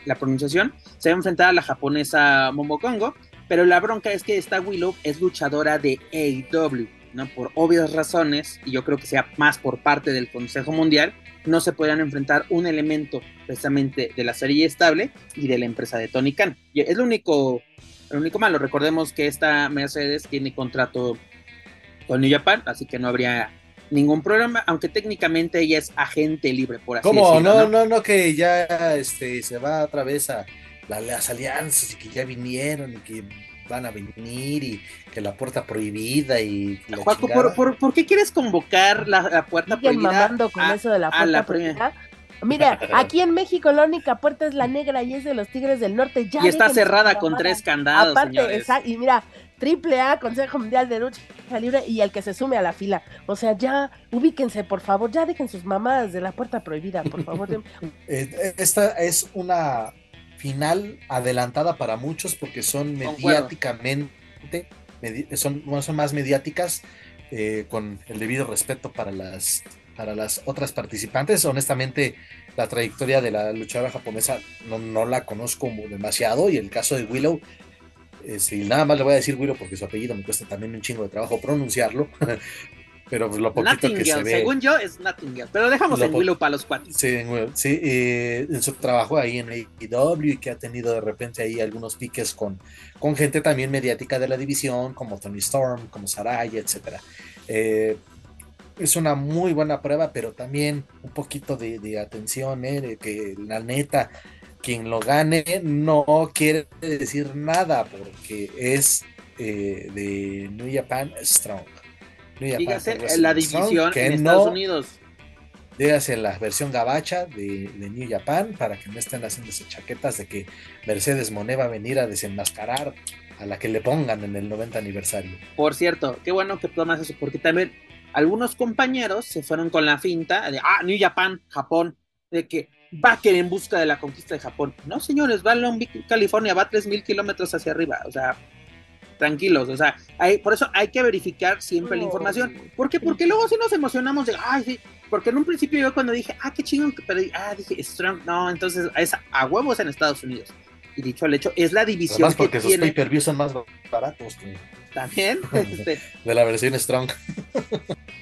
la pronunciación, se va a enfrentar a la japonesa Momokongo, pero la bronca es que esta Willow es luchadora de AEW, ¿no? Por obvias razones, y yo creo que sea más por parte del Consejo Mundial, no se podrán enfrentar un elemento precisamente de la serie estable y de la empresa de Tony Khan. Y es lo único, lo único malo. Recordemos que esta Mercedes tiene contrato con New Japan, así que no habría ningún problema, aunque técnicamente ella es agente libre, por así ¿Cómo? decirlo. No, ¿no? no, no, que ya este, se va otra vez a la- las alianzas y que ya vinieron y que van a venir y que la puerta prohibida y la Juaco. ¿por, por, por qué quieres convocar la, la puerta prohibida? mamando con a- eso de la puerta la prohibida. Mira, aquí en México la única puerta es la negra y es de los Tigres del Norte. Ya y está cerrada con tres candados, Aparte, señores. y mira, triple A, Consejo Mundial de Lucha Libre y el que se sume a la fila. O sea, ya ubíquense, por favor, ya dejen sus mamadas de la puerta prohibida, por favor. Eh, Esta es una final adelantada para muchos porque son mediáticamente, medi- son, bueno, son más mediáticas eh, con el debido respeto para las, para las otras participantes. Honestamente, la trayectoria de la luchadora japonesa no, no la conozco demasiado y el caso de Willow, eh, si nada más le voy a decir Willow porque su apellido me cuesta también un chingo de trabajo pronunciarlo, pero pues lo poquito que se ve. según yo es Nottingham, pero dejamos en Willow para los cuates. Sí, en, sí, eh, en su trabajo ahí en AEW y que ha tenido de repente ahí algunos piques con, con gente también mediática de la división, como Tony Storm, como Saraya, etcétera. Eh, es una muy buena prueba, pero también un poquito de, de atención, eh, de que la neta, quien lo gane no quiere decir nada, porque es eh, de New Japan Strong. Dígase la división que en no- Estados Unidos. Dígase la versión gabacha de, de New Japan para que no estén haciéndose chaquetas de que Mercedes Monet va a venir a desenmascarar a la que le pongan en el 90 aniversario. Por cierto, qué bueno que tomas eso, porque también algunos compañeros se fueron con la finta de, ah, New Japan, Japón, de que Baker en busca de la conquista de Japón. No, señores, va a Long Beach, California, va a 3.000 kilómetros hacia arriba, o sea, tranquilos, o sea, hay, por eso hay que verificar siempre la información. ¿Por qué? Porque luego sí nos emocionamos de, ay, sí, porque en un principio yo cuando dije, ah, qué chingón que perdí, ah, dije, Strong, no, entonces es a huevos en Estados Unidos. Y dicho al hecho, es la división Además porque sus pay-per-views son más baratos que... También. Este, de la versión Strong.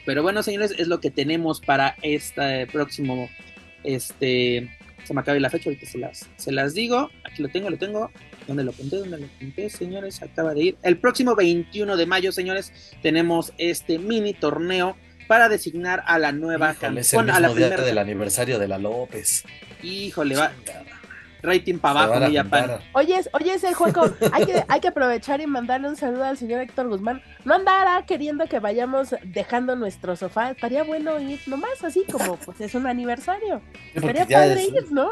Pero bueno, señores, es lo que tenemos para este próximo, este, se me acaba la fecha, ahorita se las, se las digo, aquí lo tengo, lo tengo, ¿dónde lo apunté? ¿Dónde lo apunté, señores? Acaba de ir. El próximo 21 de mayo, señores, tenemos este mini torneo para designar a la nueva campeona. Es el mismo día del aniversario de la López. Híjole, va rating para abajo. Oye, oye, ese juego, hay que, hay que aprovechar y mandarle un saludo al señor Héctor Guzmán. No andará queriendo que vayamos dejando nuestro sofá. Estaría bueno ir nomás así como, pues es un aniversario. Estaría padre ir, ¿no?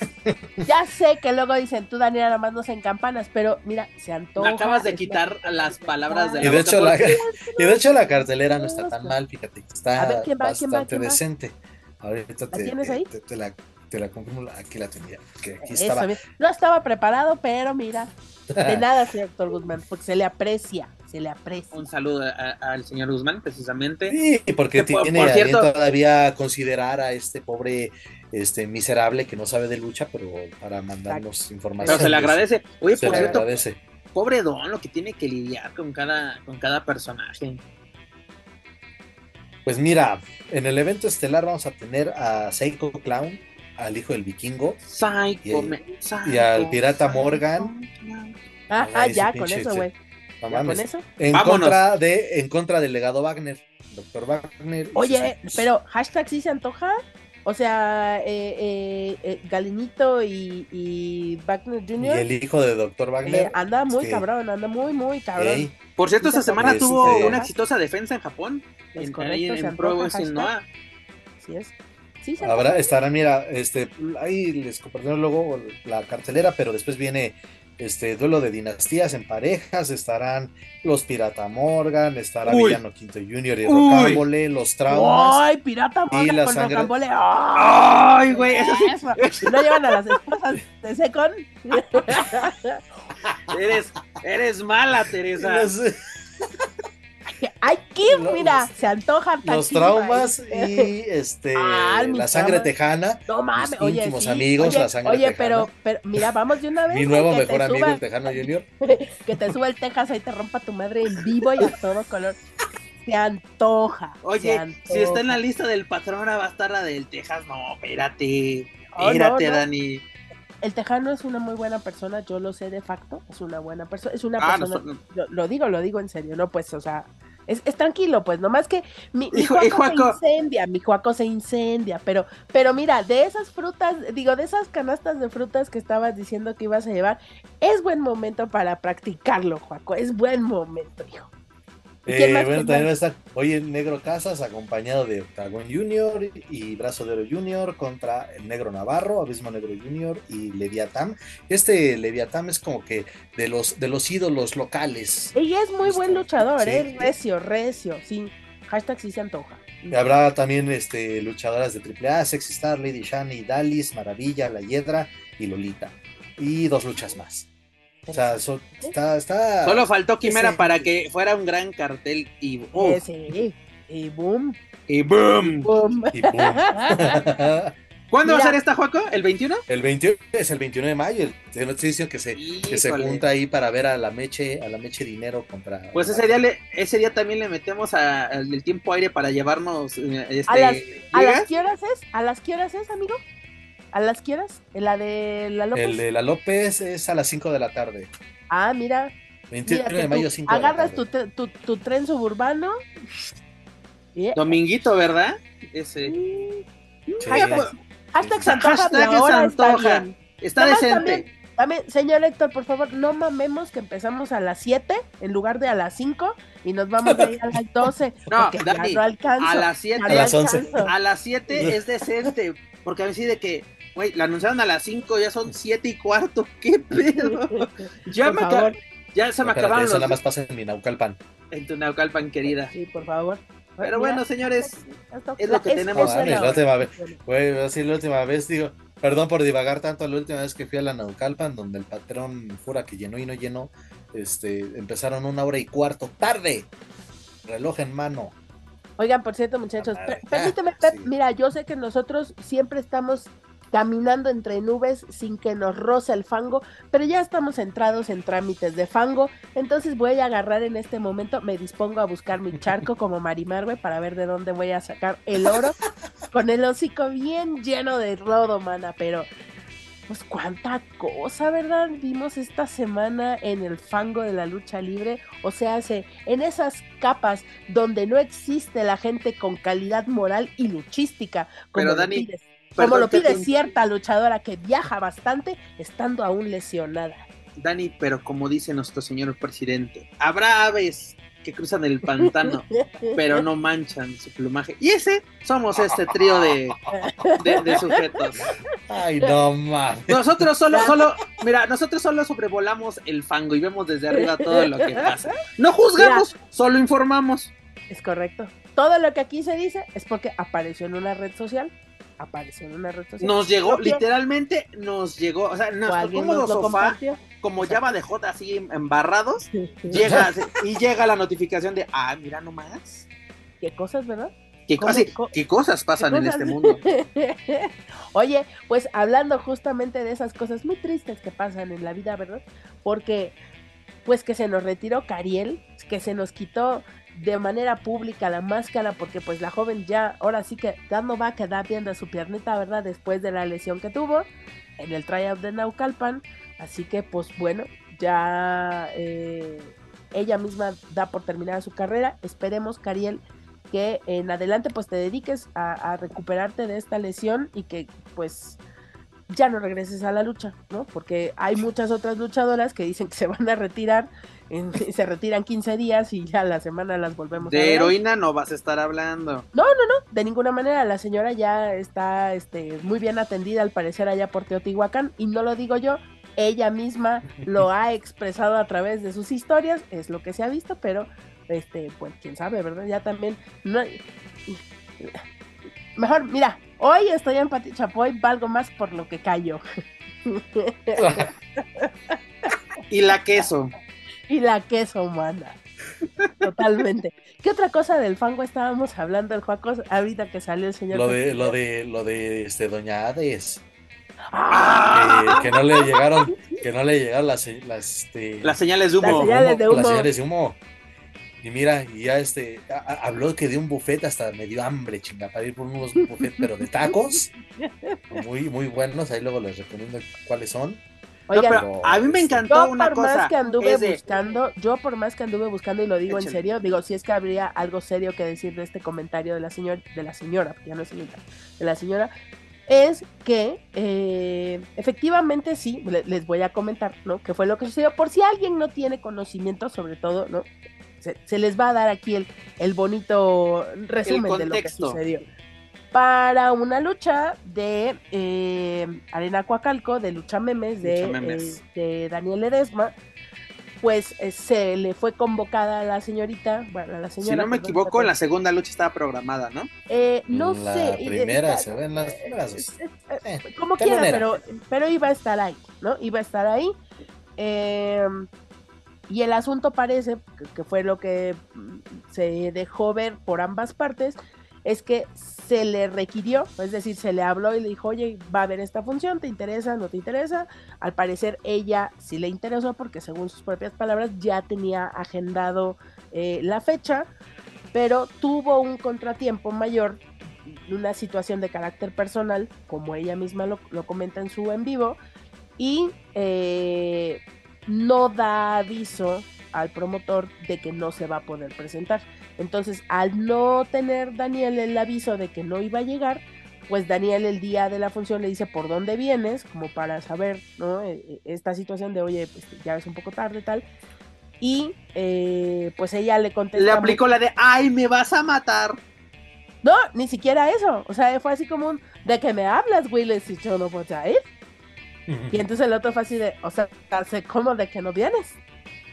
ya sé que luego dicen, tú Daniela nada más no en campanas, pero mira, se antoja. Me acabas de quitar las palabras de la y de, hecho, la, y de hecho la cartelera no está tan mal, fíjate. Está bastante decente. Ahorita te, tienes ahí? te la te la aquí la tenía. Que aquí estaba. No estaba preparado, pero mira, de nada, señor doctor Guzmán, porque se le aprecia, se le aprecia. Un saludo al señor Guzmán, precisamente. Sí, porque tiene todavía considerar a este pobre este miserable que no sabe de lucha, pero para mandarnos información. Pero se le agradece. Oye, por cierto, pobre Don, lo que tiene que lidiar con cada, con cada personaje. Pues mira, en el evento estelar vamos a tener a Seiko Clown, al hijo del vikingo y, al pirata Morgan. Ah, ya, con eso, güey. ¿Con eso? En contra, de, en contra del legado Wagner, doctor Wagner. Oye, pero hashtag sí se antoja. O sea, eh, eh, eh Galinito y, Wagner Jr. Y el hijo de Doctor Wagner. Eh, anda muy cabrón, anda muy, muy cabrón. Por cierto, esta semana tuvo una exitosa defensa en Japón. Es en, correcto, en, en Pro Así es. Habrá, estará, mira, este, ahí les compartimos luego la cartelera, pero después viene este duelo de dinastías en parejas, estarán los Pirata Morgan, estará Villano Quinto Junior y Rocambole, los traumas. Ay, Pirata Morgan con Rocambole. Ay, güey, eso ¿No llevan a las esposas de Secon? eres, eres mala, Teresa. Ay, qué, mira, se antoja Los traumas y este la sangre tejana. No mames, oye, íntimos amigos, la sangre oye, pero, pero mira, vamos de una vez. Mi nuevo mejor amigo, el Tejano Junior. que te suba el Texas ahí te rompa tu madre en vivo y a todo color. Se antoja. Oye, si está en la lista del patrón, ahora va a estar la del Texas. No, espérate. Oh, espérate, Dani el Tejano es una muy buena persona, yo lo sé de facto, es una buena persona, es una ah, persona, lo, digo, lo digo en serio, no pues, o sea, es, tranquilo, pues, nomás que mi, mi se incendia, mi Juaco se incendia, pero, pero mira, de esas frutas, digo, de esas canastas de frutas que estabas diciendo que ibas a llevar, es buen momento para practicarlo, Juaco, es buen momento, hijo. Eh, bueno, también va a estar hoy el Negro Casas acompañado de Octagon Junior y Brazo de Oro Junior contra el Negro Navarro, Abismo Negro Junior y Leviatán. Este Leviatán es como que de los, de los ídolos locales. Y es muy buen luchador, ¿eh? Recio, recio, sí. Hashtag sí se antoja. Y habrá también este, luchadoras de AAA, Sexy Star, Lady Shani, Dalis, Maravilla, La Hiedra y Lolita. Y dos luchas más. O sea, está, está, Solo faltó Quimera para que fuera un gran cartel y. Sí, y boom. Y boom. ¿Cuándo va a ser esta, Juaco? ¿El 21? El 21 es el 21 de mayo. El noticia que se, que se junta ahí para ver a la Meche, a la Meche Dinero contra. Pues ese día, le, ese día también le metemos al tiempo aire para llevarnos. Este, ¿A, las, ¿A las qué horas es? ¿A las qué horas es, amigo? ¿A las quieras? ¿La de la López? El de la López es a las 5 de la tarde. Ah, mira. 21 de mayo, 5 Agarras tu, tu, tu, tren suburbano. Dominguito, ¿verdad? Ese. Sí. Hashtag, se antoja, Está, está decente. También, señor Héctor, por favor, no mamemos que empezamos a las 7 en lugar de a las 5 y nos vamos a ir a las 12. No, Dani, no alcanzo, a las 7. A las 11. A las 7 es decente. Porque a veces de que Güey, la anunciaron a las 5, ya son 7 y cuarto. ¿Qué pedo? Ya me, Ya se me Espérate, acabaron Eso los... nada más pasa en mi Naucalpan. En tu Naucalpan, querida. Sí, por favor. Pero Mira, bueno, señores, esto- es lo que tenemos. es No, la- la última vez. Güey, así la última vez, digo, perdón por divagar tanto, la última vez que fui a la Naucalpan, donde el patrón jura que llenó y no llenó, este, empezaron una hora y cuarto tarde, reloj en mano. Oigan, por cierto, muchachos, per- permíteme, Ah, Pep, sí. mira, yo sé que nosotros siempre estamos caminando entre nubes sin que nos roce el fango, pero ya estamos entrados en trámites de fango, entonces voy a agarrar en este momento, me dispongo a buscar mi charco como Marimar, güey, para ver de dónde voy a sacar el oro, con el hocico bien lleno de rodo, mana, pero pues cuánta cosa, ¿verdad? Vimos esta semana en el fango de la lucha libre, o sea, se, en esas capas donde no existe la gente con calidad moral y luchística, como Pero, Dani, como lo pide te- cierta luchadora que viaja bastante, estando aún lesionada. Dani, pero como dice nuestro señor presidente, habrá aves que cruzan el pantano, pero no manchan su plumaje. Y ese somos este trío de, de, de sujetos. Ay, no mames. Nosotros solo, solo, mira, nosotros solo sobrevolamos el fango y vemos desde arriba todo lo que pasa. No juzgamos, solo informamos. Es correcto. Todo lo que aquí se dice es porque apareció en una red social. Apareció en una red social. Nos llegó, Propio, literalmente nos llegó, o sea, o nos lo sofá, compartió. como Java de J así embarrados, llega y llega la notificación de, ah, mira nomás, Qué cosas, ¿verdad? qué, ¿Cómo- cosas, cómo- qué cosas pasan ¿Qué en este mundo. Oye, pues hablando justamente de esas cosas muy tristes que pasan en la vida, ¿verdad? Porque pues que se nos retiró Cariel, que se nos quitó de manera pública la máscara porque pues la joven ya ahora sí que ya no va a quedar viendo su piernita, ¿verdad? Después de la lesión que tuvo en el tryout de Naucalpan, así que pues bueno, ya eh, ella misma da por terminada su carrera, esperemos Cariel que en adelante pues te dediques a, a recuperarte de esta lesión y que pues ya no regreses a la lucha, ¿no? Porque hay muchas otras luchadoras que dicen que se van a retirar, en- se retiran 15 días y ya la semana las volvemos a De heroína no vas a estar hablando. De ninguna manera, la señora ya está este, muy bien atendida al parecer allá por Teotihuacán y no lo digo yo, ella misma lo ha expresado a través de sus historias, es lo que se ha visto, pero este, pues quién sabe, ¿verdad? Ya también no Mejor, mira, hoy estoy en Pati Chapoy, valgo más por lo que callo. Y la queso. y la queso humana. Totalmente. ¿Qué otra cosa del fango estábamos hablando, el Juacos, ahorita que salió el señor? Lo de, lo de, lo de este, Doña Hades, ¡Ah! que, que no le llegaron, que no le llegaron las, las, este, Las señales de Las humo. señales de las señales de humo. Y mira, y ya este, a- habló que de un buffet, hasta me dio hambre, chinga, para ir por unos buffet, pero de tacos, muy, muy buenos, ahí luego les recomiendo cuáles son. No, Oigan, pero a mí me este, encantó yo una por más cosa. que anduve buscando, yo por más que anduve buscando y lo digo en serio, digo, si es que habría algo serio que decir de este comentario de la señora, de la señora, porque ya no es señorita, de la señora, es que eh, efectivamente sí, le- les voy a comentar, ¿no? Que fue lo que sucedió. Por si alguien no tiene conocimiento, sobre todo, ¿no? Se, se les va a dar aquí el, el bonito resumen de lo que sucedió. Para una lucha de eh, Arena Coacalco, de Lucha Memes, de, Lucha Memes. eh, de Daniel Ledesma, pues eh, se le fue convocada a la señorita, bueno, a la señora. Si no me equivoco, la segunda lucha estaba programada, ¿no? Eh, no la sé. primera, está- se ven las primeras dos. eh, eh, Eh, como quiera, pero, pero iba a estar ahí, ¿no? Iba a estar ahí. Y el asunto parece, que, que fue lo que mm, se dejó ver por ambas partes, es que se le requirió, es decir, se le habló y le dijo, oye, va a haber esta función, ¿te interesa? ¿No te interesa? Al parecer ella sí le interesó porque según sus propias palabras ya tenía agendado eh, la fecha, pero tuvo un contratiempo mayor, una situación de carácter personal, como ella misma lo, lo comenta en su en vivo, y eh, no da aviso al promotor de que no se va a poder presentar. Entonces, al no tener Daniel el aviso de que no iba a llegar, pues Daniel el día de la función le dice por dónde vienes, como para saber, ¿no? E- e- Esta situación de, oye, pues ya es un poco tarde, tal. Y eh, pues ella le contesta. Le aplicó la de, ay, me vas a matar. No, ni siquiera eso. O sea, fue así como un, ¿de qué me hablas, Will? Si yo no voy a ir. Y entonces el otro fue así de, o sea, ¿cómo de que no vienes?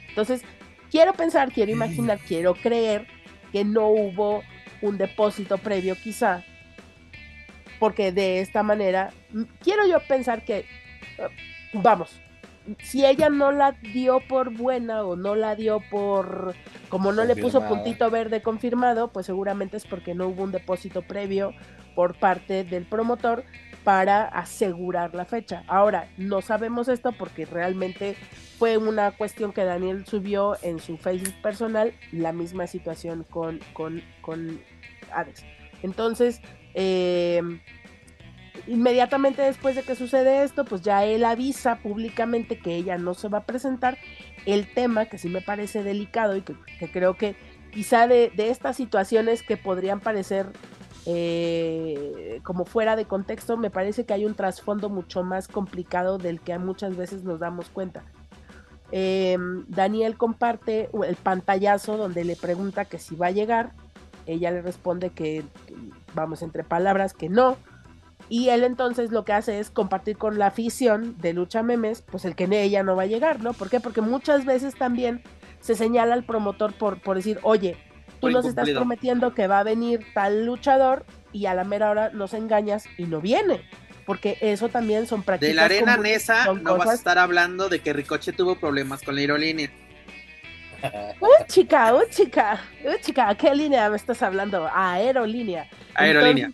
Entonces, quiero pensar, quiero imaginar, quiero creer que no hubo un depósito previo quizá, porque de esta manera, quiero yo pensar que, vamos, si ella no la dio por buena o no la dio por, como no le puso puntito verde confirmado, pues seguramente es porque no hubo un depósito previo por parte del promotor para asegurar la fecha. Ahora, no sabemos esto porque realmente fue una cuestión que Daniel subió en su Facebook personal, la misma situación con, con, con Hades. Entonces, eh, inmediatamente después de que sucede esto, pues ya él avisa públicamente que ella no se va a presentar. El tema que sí me parece delicado y que, creo que quizá de, estas situaciones que podrían parecer eh, como fuera de contexto, me parece que hay un trasfondo mucho más complicado del que muchas veces nos damos cuenta. Em, Daniel comparte el pantallazo donde le pregunta que si va a llegar. Ella le responde que, vamos, entre palabras, que no y él entonces lo que hace es compartir con la afición de lucha memes, pues el que ella no va a llegar, ¿no? ¿Por qué? Porque muchas veces también se señala al promotor por, por decir, oye, tú nos estás prometiendo que va a venir tal luchador y a la mera hora nos engañas y no viene. Porque eso también son prácticas. De la arena Nesa no vas a estar hablando de que Ricoche tuvo problemas con la aerolínea. Uh, chica, uh, chica, uh, chica, ¿qué línea me estás hablando? Aerolínea. Aerolínea.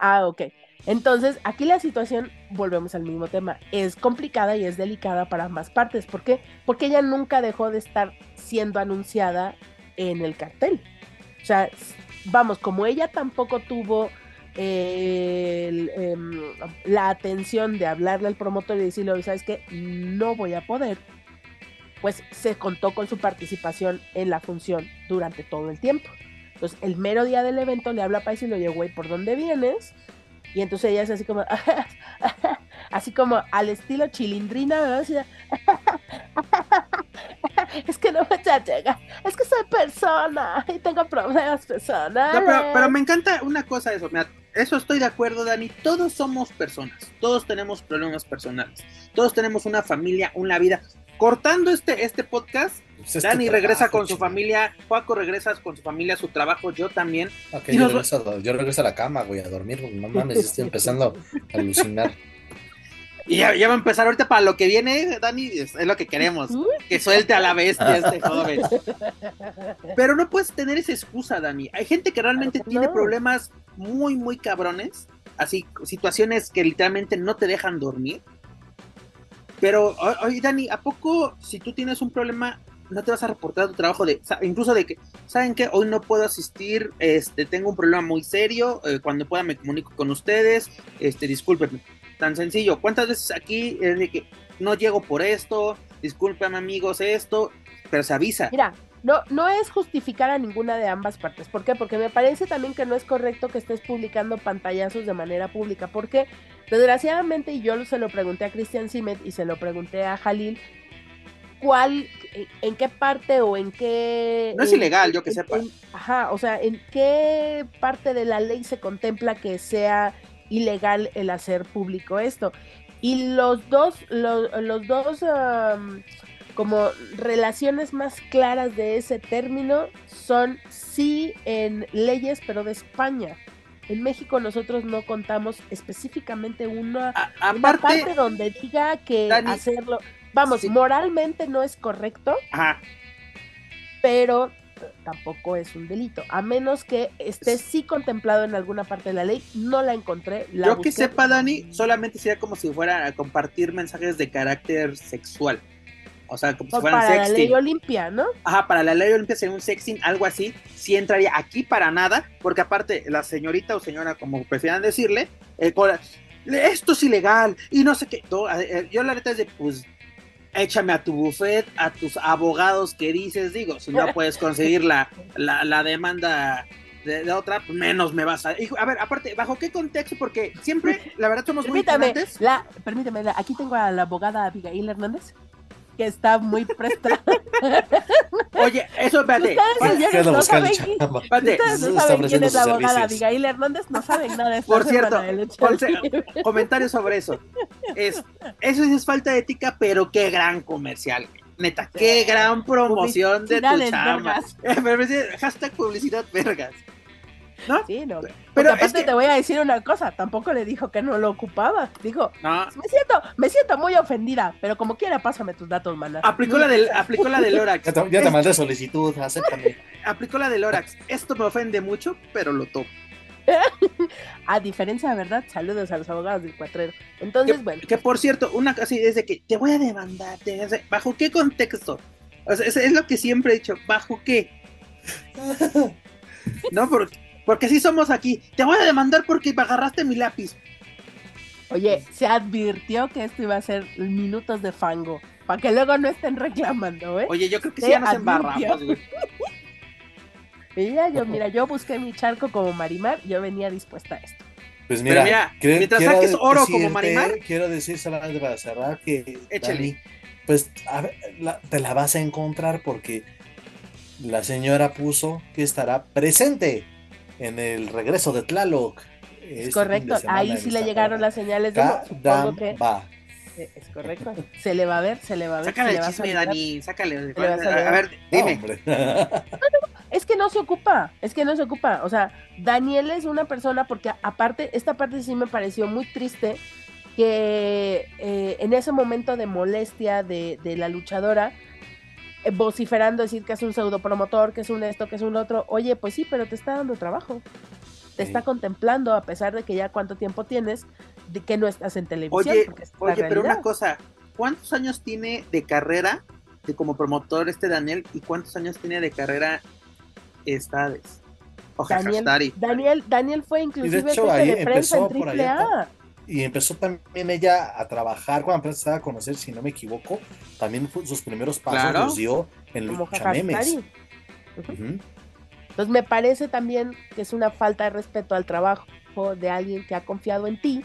ah, ok. Entonces, aquí la situación, volvemos al mismo tema, es complicada y es delicada para ambas partes. ¿Por qué? Porque ella nunca dejó de estar siendo anunciada en el cartel. O sea, vamos, como ella tampoco tuvo eh, em, la atención de hablarle al promotor y decirle, ¿sabes qué? No voy a poder. Pues se contó con su participación en la función durante todo el tiempo. Entonces, el mero día del evento le habla a Pais y lo oye, güey, ¿por dónde vienes? Y entonces ella es así como, así como al estilo chilindrina, ¿verdad? es que no me llega, es que soy persona y tengo problemas personales. No, pero, me encanta una cosa eso, mira, eso estoy de acuerdo, Dani. Todos somos personas, todos tenemos problemas personales, todos tenemos una familia, una vida. Cortando este, este podcast, pues Dani regresa con su familia, Paco regresa con su familia a su trabajo, yo también. yo, regreso, a la cama, güey, a dormir, no mames, estoy empezando a alucinar. Y ya, va a empezar ahorita para lo que viene, Dani, es, lo que queremos, que suelte a la bestia este joven. Pero no puedes tener esa excusa, Dani. Hay gente que realmente tiene problemas muy, muy cabrones, así, situaciones que literalmente no te dejan dormir. Pero, oye, Dani, ¿a poco si tú tienes un problema no te vas a reportar tu trabajo de, incluso de que, ¿saben qué? Hoy no puedo asistir, este, tengo un problema muy serio, eh, cuando pueda me comunico con ustedes, este, discúlpenme. Tan sencillo, ¿cuántas veces aquí es de que no llego por esto, disculpen amigos esto, pero se avisa? Mira, no, no es justificar a ninguna de ambas partes. ¿Por qué? Porque me parece también que no es correcto que estés publicando pantallazos de manera pública. Porque, desgraciadamente, y yo se lo pregunté a Christian Simet y se lo pregunté a Jalil, cuál, en qué parte o en qué... No es ilegal, yo que sepa. ajá, o sea, en qué parte de la ley se contempla que sea ilegal el hacer público esto. Y los dos, los, dos como relaciones más claras de ese término son sí en leyes, pero de España. En México nosotros no contamos específicamente una, parte donde diga que hacerlo Vamos, moralmente no es correcto. Pero tampoco es un delito, a menos que esté sí contemplado en alguna parte de la ley, no la encontré. Yo que sepa, Dani, solamente sería como si fuera a compartir mensajes de carácter sexual. O sea, como si fueran Para la ley Olimpia, ¿no? Ajá, para la ley Olimpia sería un sexting, algo así. Sí entraría aquí para nada, porque aparte, la señorita o señora, como prefieran decirle, eh, esto es ilegal y no sé qué. Eh, yo la neta es de, pues, échame a tu buffet, a tus abogados que dices, digo, si no puedes conseguir la, la, demanda de, otra, pues menos me vas a... A ver, aparte, ¿bajo qué contexto? Porque siempre, la verdad, somos muy la, Permítame, aquí tengo a la abogada Abigail Hernández que está muy presta. Oye, eso, espérate. Ustedes, no saben, ustedes no saben quién es la abogada Abigail Hernández, no saben nada de Por cierto, comentarios sobre eso. Es, eso es falta de ética, pero qué gran comercial. Neta, qué gran promoción de tu chama. Hashtag publicidad vergas. ¿No? Sí, no. Pero es aparte que- te voy a decir una cosa, tampoco le dijo que no lo ocupaba. Dijo, No. me siento, me siento muy ofendida, pero como quiera, pásame tus datos, mana. Aplicó la del, aplicó la del Lorax. Ya te, ya te Es- mandé solicitud, acéptame. aplicó la del Lorax. Esto me ofende mucho, pero lo topo. A diferencia, ¿verdad? Saludos a los abogados del cuatrero. Entonces, bueno, Que por cierto, una cosa así es de que te voy a demandar. te ¿Bajo qué contexto? O sea, es, es lo que siempre he dicho. ¿Bajo qué? No, porque, porque así somos aquí. Te voy a demandar porque agarraste mi lápiz. oye, se advirtió que esto iba a ser minutos de fango, para que luego no estén reclamando, ¿eh? Oye, yo creo que sí ya nos embarramos, güey. Ya yo, mira, yo busqué mi charco como Marimar, yo venía dispuesta a esto. Pues mira, mira, mientras saques oro como Marimar. Quiero decir solamente para cerrar que Échale. Dani, pues a ver, la- te la vas a encontrar porque la señora puso que estará presente en el regreso de Tlaloc. Es este correcto, ahí sí le llegaron las señales de eh, es correcto. Se le va a ver, se le va a ver. Sácale se el le va a chisme. Dani. Sácale. a ver, No, dime. hombre. Es que no se ocupa, es que no se ocupa. O sea, Daniel es una persona, porque aparte, esta parte sí me pareció muy triste, que eh, en ese momento de molestia de, de la luchadora, eh, vociferando decir que es un pseudopromotor, que es un esto, que es un otro, oye, pues sí, pero te está dando trabajo. Te Sí. está contemplando, a pesar de que ya cuánto tiempo tienes, de que no estás en televisión. Oye, oye, pero una cosa. ¿Cuántos años tiene de carrera de como promotor este Daniel y cuántos años tiene de carrera Estades? O Daniel. Daniel, Daniel fue inclusive hecho, jefe ahí de prensa en empezó por Triple allá, A. Y empezó también ella a trabajar cuando empezó a conocer, si no me equivoco, también sus primeros pasos Claro. los dio en. Ujú. Ujú. Entonces me parece también que es una falta de respeto al trabajo de alguien que ha confiado en ti,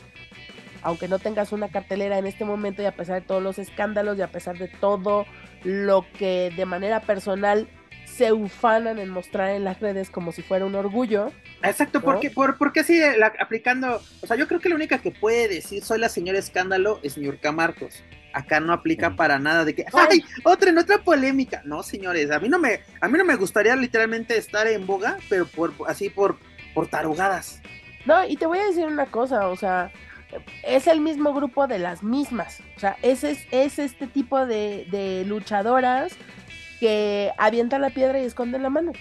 aunque no tengas una cartelera en este momento y a pesar de todos los escándalos y a pesar de todo lo que de manera personal se ufanan en mostrar en las redes como si fuera un orgullo. Exacto, ¿No? porque, por, porque así la- aplicando, o sea, yo creo que la única que puede decir soy la señora escándalo es Niurka Marcos. Acá no aplica para nada de que, ay, otra en otra polémica. No, señores, a mí no me, a mí no me gustaría literalmente estar en boga, pero por así por, por tarugadas. No, y te voy a decir una cosa, o sea, es el mismo grupo de las mismas. O sea, ese es, es este tipo de, de luchadoras que avientan la piedra y esconden la mano.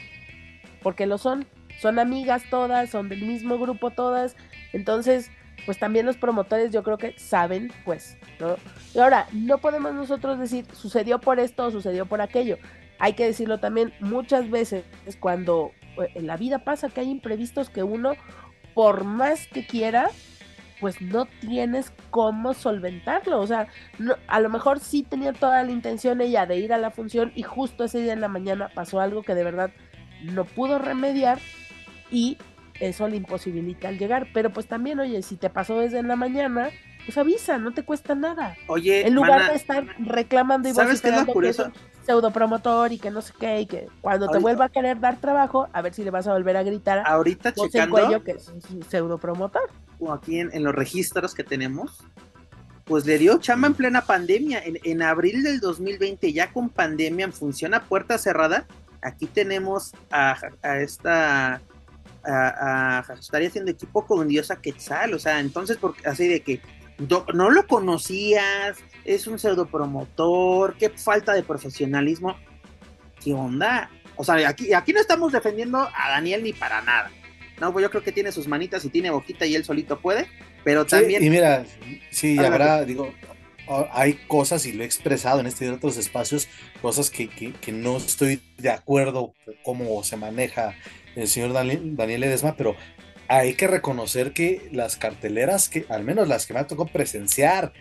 Porque lo son. Son amigas todas, son del mismo grupo todas. Entonces, pues también los promotores yo creo que saben, pues, ¿no? Y ahora, no podemos nosotros decir, sucedió por esto o sucedió por aquello. Hay que decirlo también, muchas veces es cuando eh, en la vida pasa que hay imprevistos que uno, por más que quiera, pues no tienes cómo solventarlo. O sea, no- a lo mejor sí tenía toda la intención ella de ir a la función y justo ese día en la mañana pasó algo que de verdad no pudo remediar y eso le imposibilita el llegar. Pero pues también, oye, si te pasó desde en la mañana, pues avisa, no te cuesta nada. Oye, En lugar mana, de estar reclamando y ¿sabes qué es lo que es un pseudopromotor y que no sé qué, y que cuando te vuelva a querer dar trabajo, a ver si le vas a volver a gritar ahorita checando cuello que es un pseudopromotor. o aquí en, en los registros que tenemos, pues le dio chamba en plena pandemia. En, en abril del 2020, ya con pandemia en función a puerta cerrada, aquí tenemos a, a esta. A, a Hajastari haciendo equipo con Diosa Quetzal, o sea, entonces, porque, así de que no lo conocías, es un pseudo promotor, qué falta de profesionalismo, qué onda. O sea, aquí, aquí no estamos defendiendo a Daniel ni para nada. No, pues yo creo que tiene sus manitas y tiene boquita y él solito puede, pero Sí, también y mira, sí, habrá, digo, hay cosas, y lo he expresado en este y en otros espacios, cosas que, que- que no estoy de acuerdo con cómo se maneja el señor Daniel, Daniel Ledesma, pero hay que reconocer que las carteleras, que al menos las que me tocado presenciar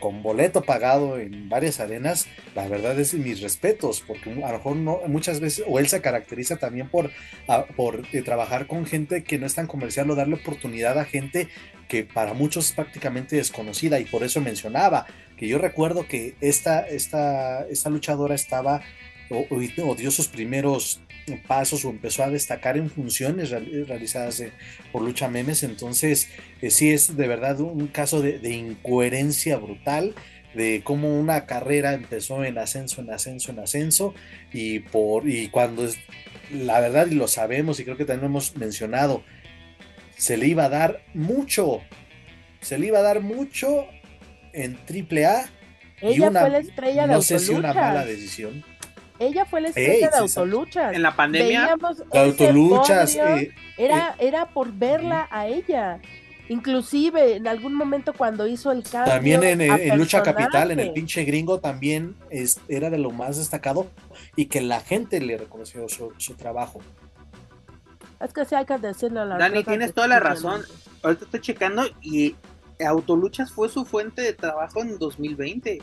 con boleto pagado en varias arenas, la verdad es mis respetos, porque a lo mejor no, muchas veces, o él se caracteriza también por, por eh, trabajar con gente que no es tan comercial o darle oportunidad a gente que para muchos es prácticamente desconocida y por eso mencionaba que yo recuerdo que esta, esta, esta luchadora estaba o, o- o dio sus primeros pasos o empezó a destacar en funciones real- realizadas eh, por Lucha Memes, entonces eh, sí es de verdad un caso de, de incoherencia brutal de cómo una carrera empezó en ascenso, en ascenso, en ascenso, y por, y cuando es, la verdad, y lo sabemos, y creo que también hemos mencionado, se le iba a dar mucho, se le iba a dar mucho en AAA. Ella y una, fue la estrella de no sé si una mala decisión. Ella fue la Ey, estrella de sí. Autoluchas. En la pandemia, De Autoluchas, podio, eh, era, era por verla a ella. Inclusive en algún momento cuando hizo el cambio También en, a en Lucha Capital, en el pinche gringo, también es, era de lo más destacado y que la gente le reconoció su, su trabajo. Es que sí hay que decirle a la Dani, tienes toda la razón. ahorita estoy checando y Autoluchas fue su fuente de trabajo en 2020.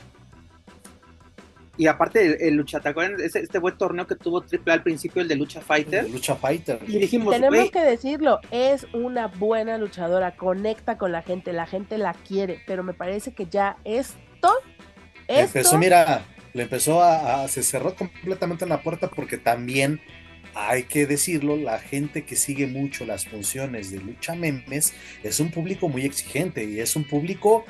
Y aparte, el, el Lucha, ¿te acuerdan? Ese- Este buen torneo que tuvo Triple al principio, el de Lucha Fighter. Lucha Fighter. Y dijimos, Tenemos que decirlo, es una buena luchadora, conecta con la gente, la gente la quiere, pero me parece que ya esto, esto, Empezó, mira, le empezó a, a- se cerró completamente en la puerta porque también hay que decirlo, la gente que sigue mucho las funciones de lucha memes es un público muy exigente y es un público,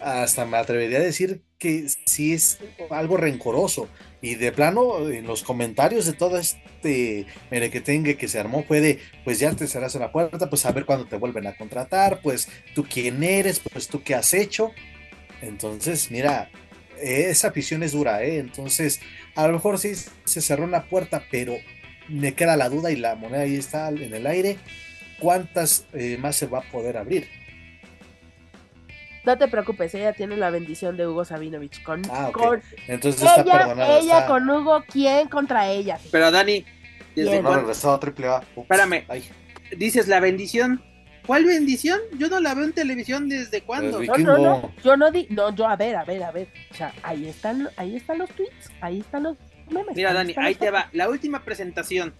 hasta me atrevería a decir que sí es algo rencoroso. Y de plano, en los comentarios de todo este merequetengue que se armó fue de, pues ya te cerras en la puerta, pues a ver cuándo te vuelven a contratar, pues tú quién eres, pues tú qué has hecho. Entonces, mira, esa afición es dura, ¿eh? Entonces, a lo mejor sí se cerró una puerta, pero me queda la duda y la moneda ahí está en el aire. ¿Cuántas eh, más se va a poder abrir? No te preocupes, ella tiene la bendición de Hugo Sabinovich con, Ah, con Entonces está ella, perdonada. ella está- con Hugo, ¿quién contra ella? pero Dani, ¿desde. No cuándo- regresó a triple A. Ups. Espérame. Ay, dices la bendición? ¿Cuál bendición? Yo no la veo en televisión desde cuándo. Desde- No, no, no, yo no di, no, yo a ver, a ver, a ver, o sea, ahí están, ahí están los tweets, ahí están los memes. Mira, Dani, ahí te va. La última presentación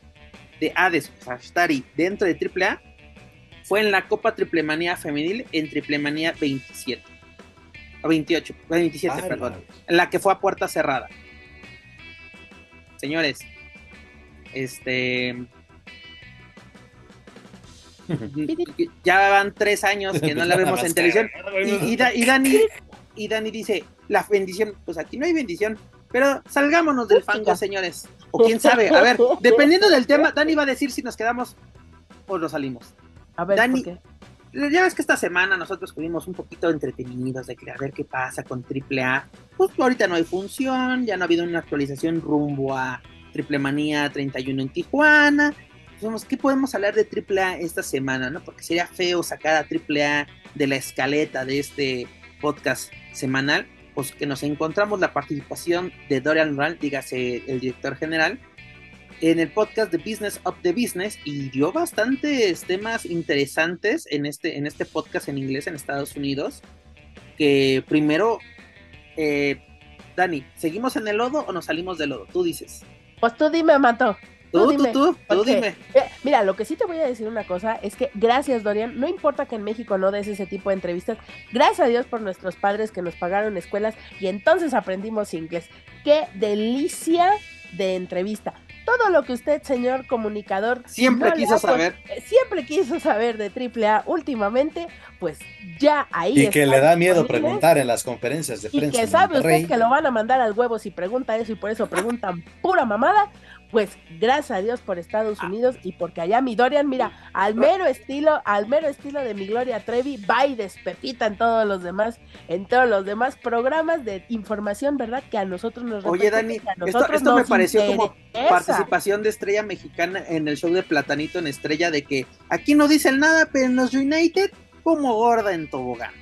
de Hades Ashtari dentro de AAA fue en la Copa Triplemanía Femenil en Triplemanía 27. O 28, 27, Ah, perdón. En la que fue a puerta cerrada. Señores, este. Ya van tres años que no la vemos en televisión. Y, y Da- y Dani, y Dani dice, la bendición, pues aquí no hay bendición, pero salgámonos del fango, señores. O quién sabe, a ver, dependiendo del tema, Dani va a decir si nos quedamos o nos salimos. A ver, Dani- ¿por qué? Ya ves que esta semana nosotros estuvimos un poquito entretenidos de que a ver qué pasa con AAA. Pues ahorita no hay función, ya no ha habido una actualización rumbo a Triple Manía 31 en Tijuana. Dijimos, ¿qué podemos hablar de AAA esta semana? ¿no? Porque sería feo sacar a AAA de la escaleta de este podcast semanal. Pues que nos encontramos la participación de Dorian Rand, dígase el director general, en el podcast de Business of the Business y dio bastantes temas interesantes en este, en este podcast en inglés en Estados Unidos. Que primero, eh, Dani, ¿seguimos en el lodo o nos salimos del lodo? Tú dices. Pues tú dime, Mato. Tú, tú, dime, tú, tú porque- dime. Eh, Mira, lo que sí te voy a decir una cosa es que gracias, Dorian. No importa que en México no des ese tipo de entrevistas. Gracias a Dios por nuestros padres que nos pagaron escuelas y entonces aprendimos inglés. Qué delicia de entrevista. Todo lo que usted, señor comunicador, Siempre no quiso saber. eh, siempre quiso saber de AAA últimamente, pues ya ahí Y que le da miedo preguntar en las conferencias de Y prensa. que en sabe Monterrey. usted que lo van a mandar al huevo si pregunta eso y por eso preguntan pura mamada. Pues gracias a Dios por Ah. Estados Unidos y porque allá mi Dorian, mira, al mero estilo, al mero estilo de mi Gloria Trevi, va y despepita en todos los demás, en todos los demás programas de información, ¿verdad? Que a nosotros nos Oye, Dani, a esto, nosotros esto me pareció como participación de estrella mexicana en el show de Platanito en Estrella de que aquí no dicen nada, pero en los United como gorda en tobogán.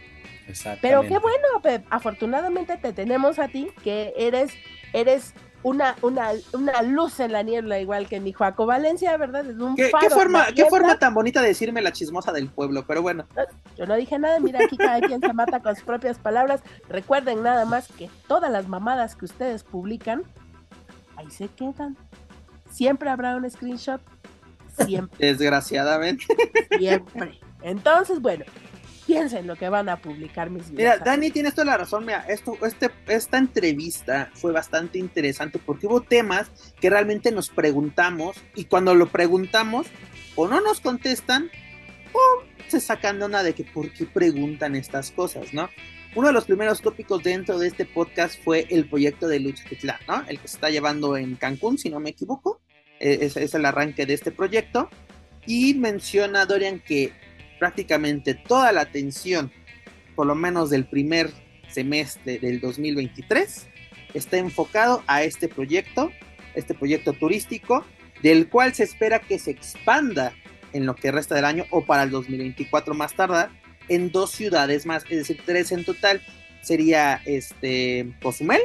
Pero qué bueno, Pep. Afortunadamente te tenemos a ti, que eres, eres una, una, una luz en la niebla, igual que mi Joaco Valencia, ¿verdad? Es un ¿Qué, faro qué en forma, qué forma tan bonita de decirme la chismosa del pueblo, pero bueno. Yo no dije nada, mira, aquí cada quien se mata con sus propias palabras. Recuerden nada más que todas las mamadas que ustedes publican, ahí se quedan. Siempre habrá un screenshot. Siempre, Desgraciadamente. siempre. Entonces, bueno, piensen lo que van a publicar mis Mira, videos. Dani, tienes toda la razón. Mira, esto, este, esta entrevista fue bastante interesante porque hubo temas que realmente nos preguntamos y cuando lo preguntamos o no nos contestan o se sacan de una de que por qué preguntan estas cosas, ¿no? uno de los primeros tópicos dentro de este podcast fue el proyecto de Lucha Titlán, ¿no? El que se está llevando en Cancún, si no me equivoco. Eh, es, es el arranque de este proyecto. Y menciona Dorian que prácticamente toda la atención, por lo menos del primer semestre del 2023, está enfocado a este proyecto, este proyecto turístico, del cual se espera que se expanda en lo que resta del año o para el 2024 más tardar en dos ciudades más, es decir, tres en total. Sería este Cozumel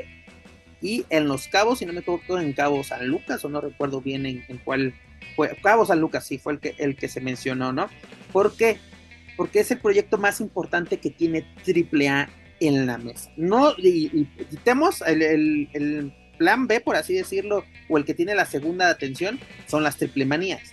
y en Los Cabos, si no me equivoco, en Cabo San Lucas, o no recuerdo bien en, cuál fue. Cabo San Lucas, sí, fue el que, el que se mencionó, ¿no? ¿Por qué? Porque es el proyecto más importante que tiene AAA en la mesa. No, y, quitemos el, el, plan B, por así decirlo, o el que tiene la segunda atención, son las triple manías.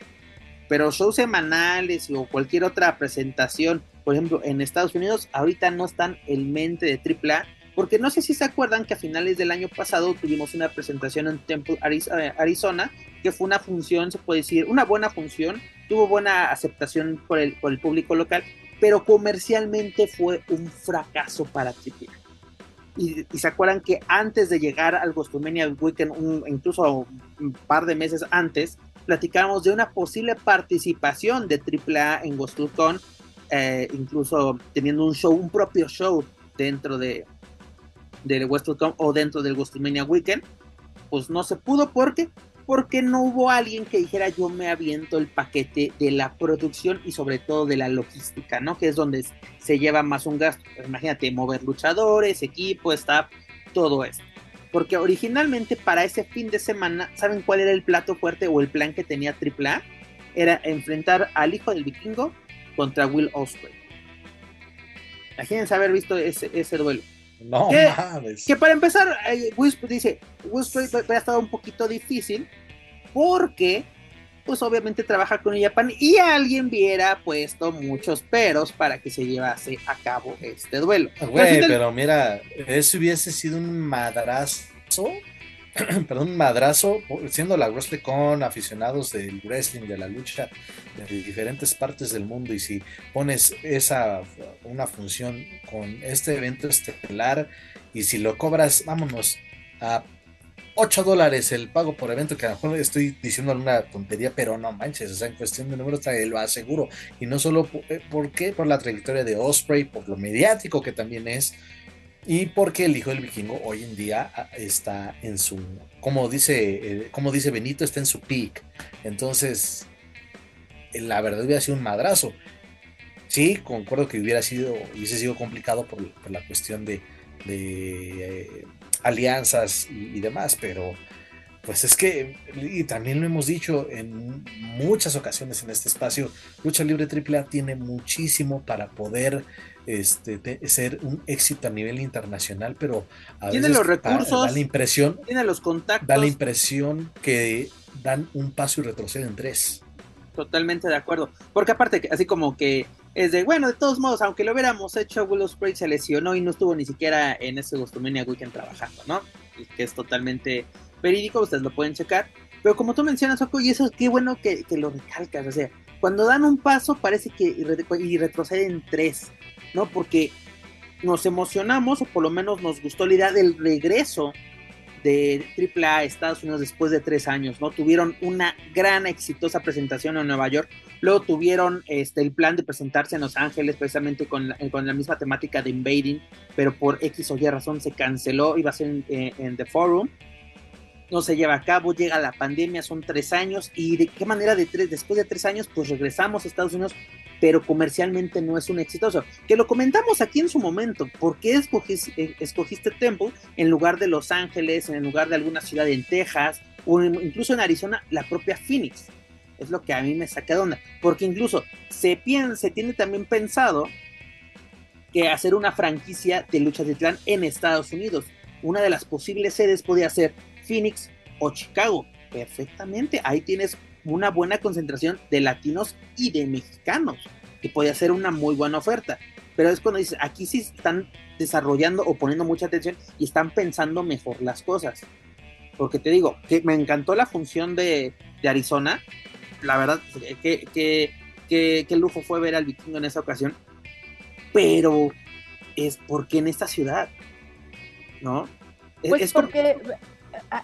Pero shows semanales o cualquier otra presentación, por ejemplo, en Estados Unidos, ahorita no están en mente de AAA, porque no sé si se acuerdan que a finales del año pasado tuvimos una presentación en Temple, eh, Arizona, que fue una función, se puede decir, una buena función, tuvo buena aceptación por el, por el público local, pero comercialmente fue un fracaso para AAA. Y, y, se acuerdan que antes de llegar al Ghostmania Weekend, incluso un par de meses antes, platicamos de una posible participación de AAA en GhostCon, eh, incluso teniendo un show, un propio show dentro de del WrestleCon o dentro del Ghostmania Weekend, pues no se pudo porque porque no hubo alguien que dijera yo me aviento el paquete de la producción y sobre todo de la logística, ¿no? Que es donde se lleva más un gasto. Pues imagínate, mover luchadores, equipo, staff, todo esto. Porque originalmente para ese fin de semana, ¿saben cuál era el plato fuerte o el plan que tenía AAA? Era enfrentar al hijo del vikingo contra Will Osprey. Imagínense haber visto ese, ese duelo. No que, que para empezar, eh, dice, Will Osprey ha estado un poquito difícil porque pues obviamente trabaja con el Japan y alguien hubiera puesto muchos peros para que se llevase a cabo este duelo. Güey, pero mira, eso hubiese sido un madrazo, perdón, un madrazo, siendo la wrestling con aficionados del wrestling, de la lucha de diferentes partes del mundo y si pones esa, una función con este evento estelar y si lo cobras, vámonos a 8 dólares el pago por evento, que a lo mejor estoy diciendo alguna tontería, pero no manches, o sea, en cuestión de números te lo aseguro. Y no solo eh, por, por la trayectoria de Osprey, por lo mediático que también es, y porque el hijo del vikingo hoy en día ah, está en su, como dice, eh, como dice Benito, está en su peak. Entonces, eh, la verdad hubiera sido un madrazo. Sí, concuerdo que hubiera sido, hubiese sido complicado por, la cuestión de alianzas y, demás, pero pues es que, y también lo hemos dicho en muchas ocasiones en este espacio, Lucha Libre AAA tiene muchísimo para poder este, ser un éxito a nivel internacional, pero a tiene los recursos, da la impresión, tiene los contactos, da la impresión que dan un paso y retroceden tres. Totalmente de acuerdo, porque aparte, así como que es de, bueno, de todos modos, aunque lo hubiéramos hecho, Will Ospreay se lesionó y no estuvo ni siquiera en ese Gostomania Weekend trabajando, ¿no? Que es totalmente verídico, ustedes lo pueden checar. Pero como tú mencionas, Oco, y eso qué bueno que, lo recalcas, o sea, cuando dan un paso parece que y, retroceden tres, ¿no? Porque nos emocionamos, o por lo menos nos gustó la idea del regreso de AAA Estados Unidos después de tres años, ¿no? Tuvieron una gran exitosa presentación en Nueva York, luego tuvieron este, el plan de presentarse en Los Ángeles precisamente con la, misma temática de Invading, pero por X o Y razón se canceló, iba a ser en, eh, en The Forum, no se lleva a cabo, llega la pandemia, son tres años, y de qué manera de tres, después de tres años, pues regresamos a Estados Unidos pero comercialmente no es un exitoso. Que lo comentamos aquí en su momento. ¿Por qué escogiste, eh, escogiste Temple en lugar de Los Ángeles, en lugar de alguna ciudad en Texas o incluso en Arizona, la propia Phoenix? Es lo que a mí me saca de onda. Porque incluso se, piensa, se tiene también pensado que hacer una franquicia de lucha de clan en Estados Unidos. Una de las posibles sedes podría ser Phoenix o Chicago. Perfectamente. Ahí tienes una buena concentración de latinos y de mexicanos, que podía ser una muy buena oferta. Pero es cuando dices, aquí sí están desarrollando o poniendo mucha atención y están pensando mejor las cosas. Porque te digo, que me encantó la función de, Arizona. La verdad, que, que, que, lujo fue ver al vikingo en esa ocasión. Pero es porque en esta ciudad, ¿no? Pues es porque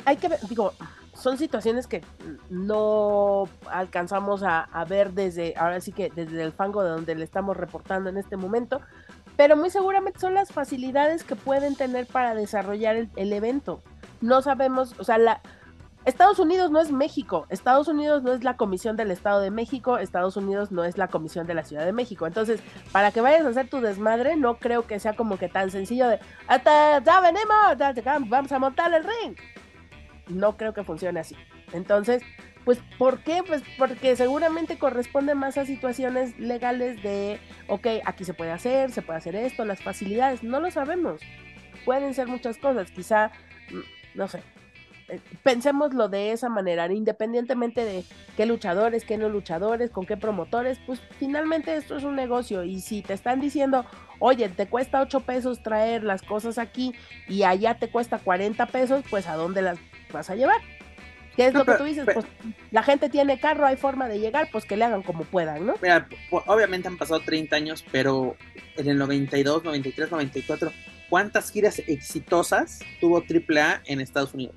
hay que ver, digo, son situaciones que no alcanzamos a, ver desde, ahora sí que desde el fango de donde le estamos reportando en este momento, pero muy seguramente son las facilidades que pueden tener para desarrollar el, evento. No sabemos, o sea, la, Estados Unidos no es México, Estados Unidos no es la Comisión del Estado de México, Estados Unidos no es la Comisión de la Ciudad de México. Entonces, para que vayas a hacer tu desmadre, no creo que sea como que tan sencillo de, hasta ya venimos, vamos a montar el ring no creo que funcione así. Entonces, pues, ¿por qué? Pues porque seguramente corresponde más a situaciones legales de, ok, aquí se puede hacer, se puede hacer esto, las facilidades, no lo sabemos. Pueden ser muchas cosas, quizá, mm, no sé. Eh, pensémoslo de esa manera, independientemente de qué luchadores, qué no luchadores, con qué promotores, pues finalmente esto es un negocio y si te están diciendo, oye, te cuesta 8 pesos traer las cosas aquí y allá te cuesta 40 pesos, pues a dónde las vas a llevar. ¿Qué es lo que tú dices? Pues la gente tiene carro, hay forma de llegar, pues que le hagan como puedan, ¿no? Mira, obviamente han pasado 30 años, pero en el 92, 93, 94, ¿cuántas giras exitosas tuvo AAA en Estados Unidos?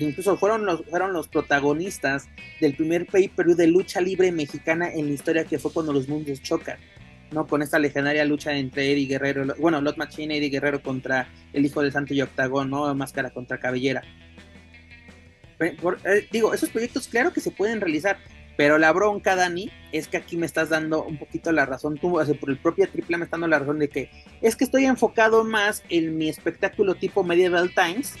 Incluso fueron los, fueron los protagonistas del primer pay-per-view de lucha libre mexicana en la historia que fue cuando los mundos chocan. ¿no? Con esta legendaria lucha entre Eddie Guerrero, bueno, Lot Machine, Eddie Guerrero contra el Hijo del Santo y Octagón, ¿no? Máscara contra Cabellera. Eh, digo, esos proyectos claro que se pueden realizar, pero la bronca, Dani, es que aquí me estás dando un poquito la razón, tú, por el propio triple me estás dando la razón de que es que estoy enfocado más en mi espectáculo tipo Medieval Times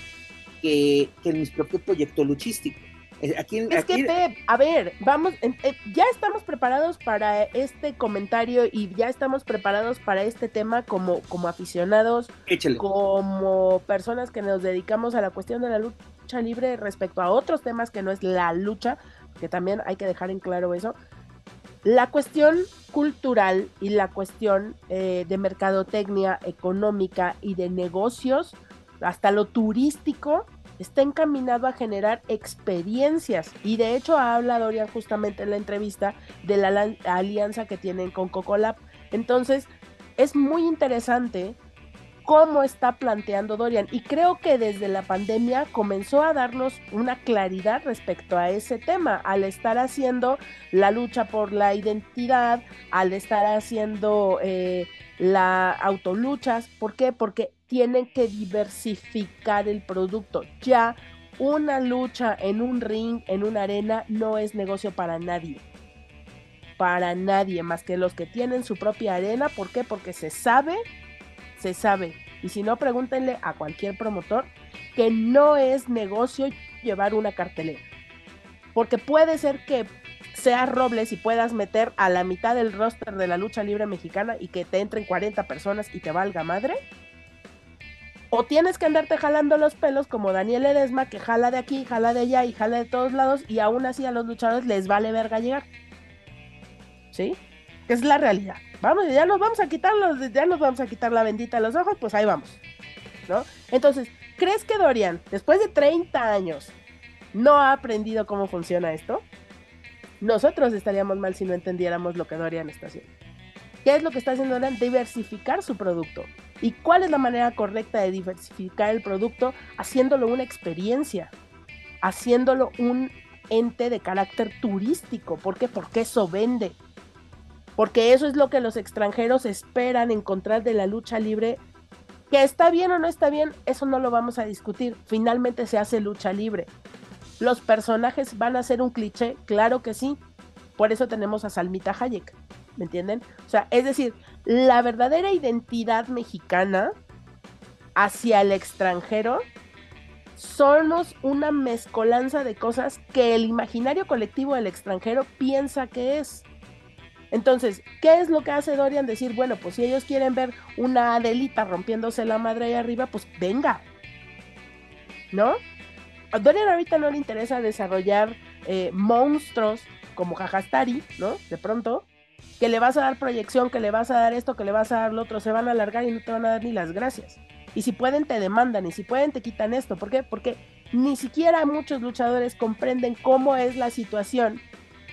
que, que en mi propio proyecto luchístico. Eh, es que, Pep, a ver, vamos, eh, ya estamos preparados para este comentario y ya estamos preparados para este tema como, como aficionados, como personas que nos dedicamos a la cuestión de la lucha libre respecto a otros temas que no es la lucha, que también hay que dejar en claro eso. La cuestión cultural y la cuestión eh, de mercadotecnia económica y de negocios, hasta lo turístico, está encaminado a generar experiencias. Y de hecho habla Dorian justamente en la entrevista de la alianza que tienen con Cocolab. Entonces, es muy interesante cómo está planteando Dorian. Y creo que desde la pandemia comenzó a darnos una claridad respecto a ese tema, al estar haciendo la lucha por la identidad, al estar haciendo eh, la autoluchas. ¿Por qué? Porque tienen que diversificar el producto. Ya una lucha en un ring, en una arena, no es negocio para nadie. Para nadie, más que los que tienen su propia arena. ¿Por qué? Porque se sabe, se sabe. Y si no, pregúntenle a cualquier promotor que no es negocio llevar una cartelera. Porque puede ser que seas Robles y puedas meter a la mitad del roster de la lucha libre mexicana y que te entren 40 personas y te valga madre o tienes que andarte jalando los pelos como Daniel Edesma, que jala de aquí, jala de allá y jala de todos lados, y aún así a los luchadores les vale verga llegar. ¿Sí? Es la realidad. Vamos, ya nos vamos a quitar los, ya nos vamos a quitar la bendita de los ojos, pues ahí vamos. ¿No? Entonces, ¿crees que Dorian, después de 30 años, no ha aprendido cómo funciona esto? Nosotros estaríamos mal si no entendiéramos lo que Dorian está haciendo. ¿Qué es lo que está haciendo Dorian? Diversificar su producto ¿Y cuál es la manera correcta de diversificar el producto? Haciéndolo una experiencia, haciéndolo un ente de carácter turístico. ¿Por qué? Porque eso vende. Porque eso es lo que los extranjeros esperan encontrar de la lucha libre. Que está bien o no está bien, eso no lo vamos a discutir. Finalmente se hace lucha libre. Los personajes van a ser un cliché, claro que sí. Por eso tenemos a Salmita Hayek. ¿Me entienden? O sea, es decir, la verdadera identidad mexicana hacia el extranjero somos una mezcolanza de cosas que el imaginario colectivo del extranjero piensa que es. Entonces, ¿qué es lo que hace Dorian? Decir, bueno, pues si ellos quieren ver una Adelita rompiéndose la madre ahí arriba, pues venga. ¿No? A Dorian ahorita no le interesa desarrollar eh, monstruos como Jajastari, ¿no? De pronto, que le vas a dar proyección, que le vas a dar esto, que le vas a dar lo otro, se van a alargar y no te van a dar ni las gracias. Y si pueden te demandan y si pueden te quitan esto. ¿Por qué? Porque ni siquiera muchos luchadores comprenden cómo es la situación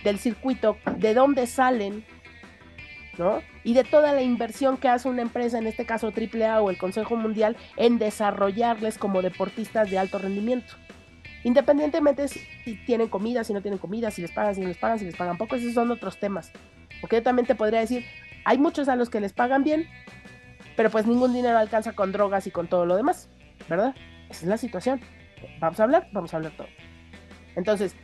del circuito, de dónde salen ¿no? Y de toda la inversión que hace una empresa, en este caso AAA o el Consejo Mundial, en desarrollarles como deportistas de alto rendimiento. Independientemente si tienen comida, si no tienen comida, si les pagan, si no les pagan, si les pagan poco, esos son otros temas. Porque yo también te podría decir, hay muchos a los que les pagan bien, pero pues ningún dinero alcanza con drogas y con todo lo demás, ¿verdad? Esa es la situación. Vamos a hablar, vamos a hablar todo. Entonces,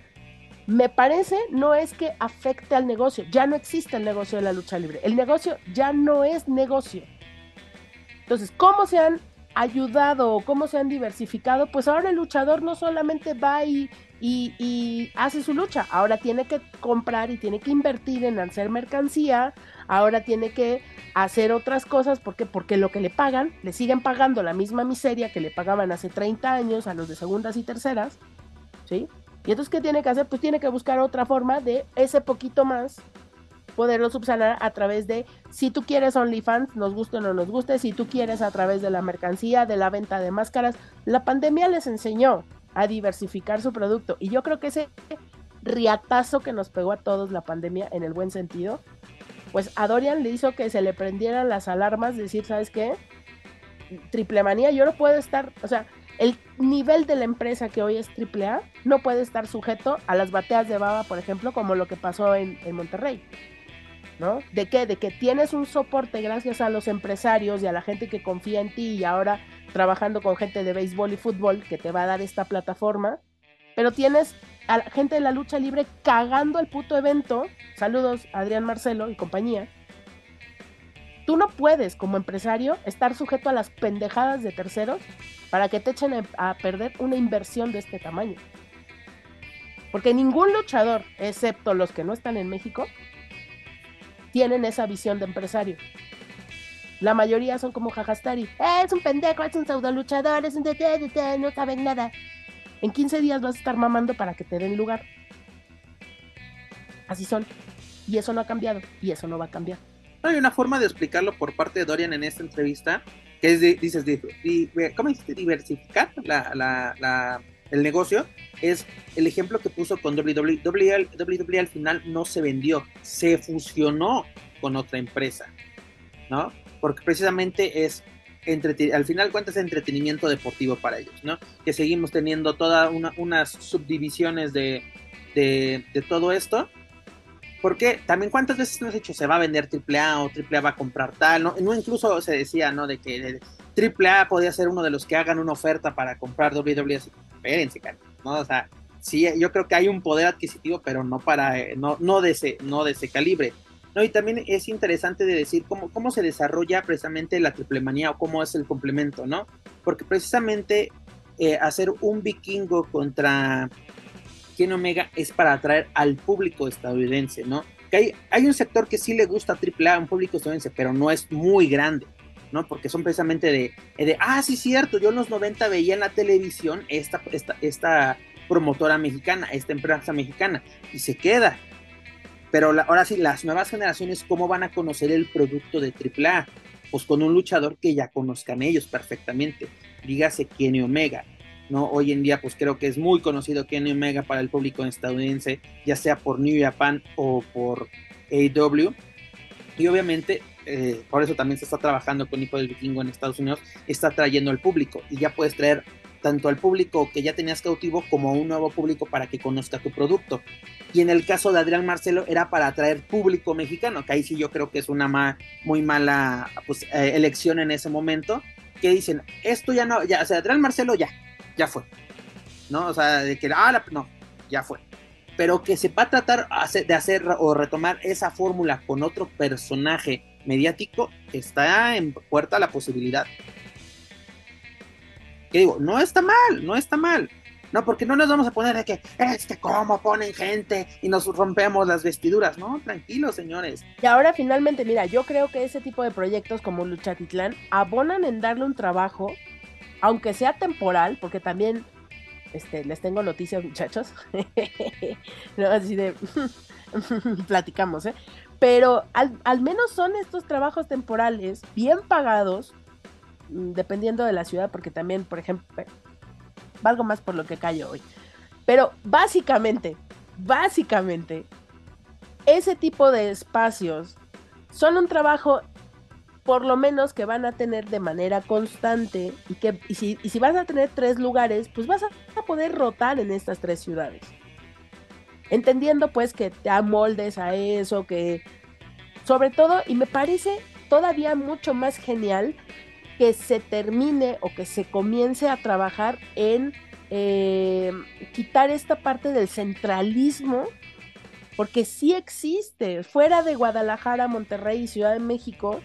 me parece no es que afecte al negocio, ya no existe el negocio de la lucha libre, el negocio ya no es negocio. Entonces, ¿cómo se han ayudado o cómo se han diversificado? Pues ahora el luchador no solamente va y, y, hace su lucha, ahora tiene que comprar y tiene que invertir en hacer mercancía, ahora tiene que hacer otras cosas porque porque lo que le pagan, le siguen pagando la misma miseria que le pagaban hace 30 años a los de segundas y terceras, ¿sí? Y entonces, ¿qué tiene que hacer? Pues tiene que buscar otra forma de ese poquito más poderlo subsanar a través de, si tú quieres OnlyFans, nos guste o no nos guste, si tú quieres a través de la mercancía, de la venta de máscaras. La pandemia les enseñó a diversificar su producto y yo creo que ese riatazo que nos pegó a todos la pandemia en el buen sentido, pues a Dorian le hizo que se le prendieran las alarmas, decir, ¿sabes qué? Triple manía, yo no puedo estar, o sea, el nivel de la empresa que hoy es AAA no puede estar sujeto a las bateas de baba, por ejemplo, como lo que pasó en, Monterrey. ¿No? ¿De qué? De que tienes un soporte gracias a los empresarios y a la gente que confía en ti y ahora trabajando con gente de béisbol y fútbol que te va a dar esta plataforma, pero tienes a la gente de la lucha libre cagando el puto evento. Saludos, Adrián Marcelo y compañía. Tú no puedes, como empresario, estar sujeto a las pendejadas de terceros para que te echen a perder una inversión de este tamaño. Porque ningún luchador, excepto los que no están en México, tienen esa visión de empresario. La mayoría son como Jajastari. es un pendejo, es un pseudo luchador, es un de, no saben nada. En 15 días vas a estar mamando para que te den lugar. Así son. Y eso no ha cambiado. Y eso no va a cambiar. Hay una forma de explicarlo por parte de Dorian en esta entrevista que es, dices, ¿cómo dices? Diversificar el negocio, es el ejemplo que puso con WWE. WWE. al final no se vendió, se fusionó con otra empresa, ¿no? Porque precisamente es al final cuentas entretenimiento deportivo para ellos, ¿no? Que seguimos teniendo todas unas subdivisiones de, de, todo esto. Porque también cuántas veces nos has dicho se va a vender AAA o AAA va a comprar tal, ¿no? no incluso se decía, ¿no? De que AAA podía ser uno de los que hagan una oferta para comprar WWE. Espérense, ¿no? O sea, sí, yo creo que hay un poder adquisitivo, pero no para, eh, no, no de ese, no de ese calibre. No, y también es interesante de decir cómo, cómo se desarrolla precisamente la triple manía o cómo es el complemento, ¿no? Porque precisamente eh, hacer un vikingo contra Ken Omega es para atraer al público estadounidense, ¿no? Que hay, hay un sector que sí le gusta AAA, un público estadounidense, pero no es muy grande. ¿No? Porque son precisamente de, de, ah, sí, cierto, yo en los 90 veía en la televisión esta, esta, esta promotora mexicana, esta empresa mexicana, y se queda. Pero ahora sí, las nuevas generaciones, ¿cómo van a conocer el producto de AAA? Pues con un luchador que ya conozcan ellos perfectamente. Dígase Kenny Omega, ¿no? Hoy en día, pues creo que es muy conocido Kenny Omega para el público estadounidense, ya sea por New Japan o por AEW. Y obviamente eh, por eso también se está trabajando con Hijo del Vikingo en Estados Unidos, está trayendo al público y ya puedes traer tanto al público que ya tenías cautivo como a un nuevo público para que conozca tu producto. Y en el caso de Adrián Marcelo era para atraer público mexicano, que ahí sí yo creo que es una muy mala pues, eh, elección en ese momento, que dicen, esto ya no, ya, o sea, Adrián Marcelo ya, ya fue. ¿No? O sea, de que, ah, no, ya fue. Pero que se va a tratar de hacer o retomar esa fórmula con otro personaje mediático, está en puerta la posibilidad. Que digo, no está mal, no está mal. No, porque no nos vamos a poner de que es que cómo ponen gente y nos rompemos las vestiduras. No, tranquilos, señores. Y ahora finalmente, mira, yo creo que ese tipo de proyectos como Luchatitlán abonan en darle un trabajo, aunque sea temporal, porque también este, les tengo noticias, muchachos. no, así de platicamos, ¿eh? Pero al, menos son estos trabajos temporales bien pagados, mm, dependiendo de la ciudad, porque también, por ejemplo, valgo más por lo que callo hoy. Pero básicamente, básicamente, ese tipo de espacios son un trabajo por lo menos que van a tener de manera constante y que y si, y si vas a tener tres lugares, pues vas a, poder rotar en estas tres ciudades. Entendiendo pues que te amoldes a eso, que sobre todo, y me parece todavía mucho más genial que se termine o que se comience a trabajar en eh, quitar esta parte del centralismo, porque sí existe, fuera de Guadalajara, Monterrey y Ciudad de México,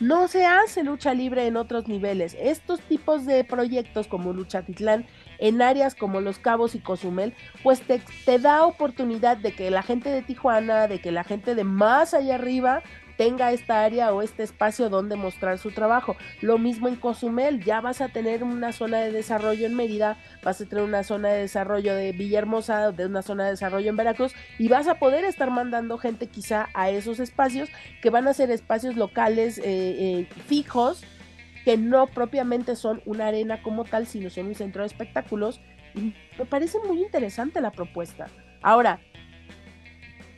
no se hace lucha libre en otros niveles. Estos tipos de proyectos como Lucha Titlán, en áreas como Los Cabos y Cozumel, pues te, te, da oportunidad de que la gente de Tijuana, de que la gente de más allá arriba tenga esta área o este espacio donde mostrar su trabajo. Lo mismo en Cozumel, ya vas a tener una zona de desarrollo en Mérida, vas a tener una zona de desarrollo de Villahermosa, de una zona de desarrollo en Veracruz y vas a poder estar mandando gente quizá a esos espacios que van a ser espacios locales eh, eh, fijos que no propiamente son una arena como tal, sino son un centro de espectáculos. Y me parece muy interesante la propuesta. Ahora,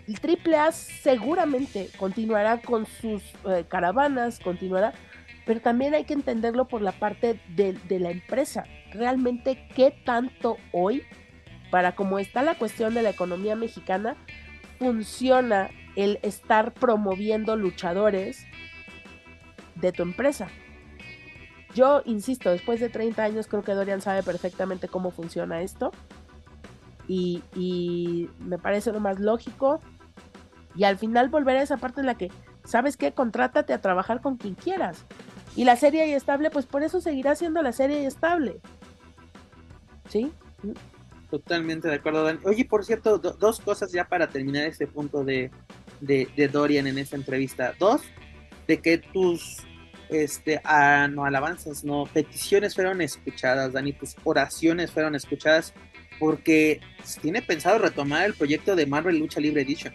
el AAA seguramente continuará con sus eh, caravanas, continuará, pero también hay que entenderlo por la parte de, de, la empresa. Realmente, ¿qué tanto hoy, para cómo está la cuestión de la economía mexicana, funciona el estar promoviendo luchadores de tu empresa? Yo insisto, después de 30 años creo que Dorian sabe perfectamente cómo funciona esto. Y, me parece lo más lógico y al final volver a esa parte en la que, ¿sabes qué? Contrátate a trabajar con quien quieras. Y la serie y estable, pues por eso seguirá siendo la serie y estable. ¿Sí? Totalmente de acuerdo, Dani. Oye, por cierto, dos cosas ya para terminar este punto de, de, Dorian en esta entrevista. Dos, de que tus este, no alabanzas, no, peticiones fueron escuchadas, Dani, tus oraciones fueron escuchadas, porque tiene pensado retomar el proyecto de Marvel Lucha Libre Edition.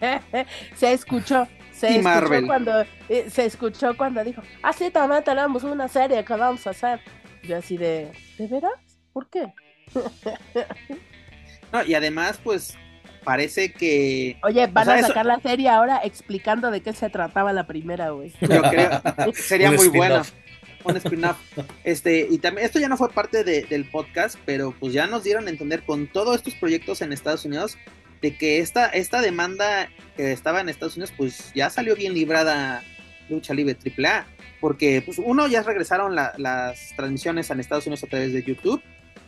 se escuchó. Se escuchó cuando eh, se escuchó cuando dijo, ah sí, también tenemos una serie que vamos a hacer. Yo así de, ¿de veras? ¿Por qué? no, y además, pues, parece que. Oye, van a sacar la serie ahora explicando de qué se trataba la primera, güey. Yo creo, sería muy bueno. Un spin-off. Este, y también, esto ya no fue parte del podcast, pero pues ya nos dieron a entender con todos estos proyectos en Estados Unidos de que esta, esta demanda que estaba en Estados Unidos, pues ya salió bien librada Lucha Libre AAA, porque pues uno ya regresaron las transmisiones en Estados Unidos a través de YouTube,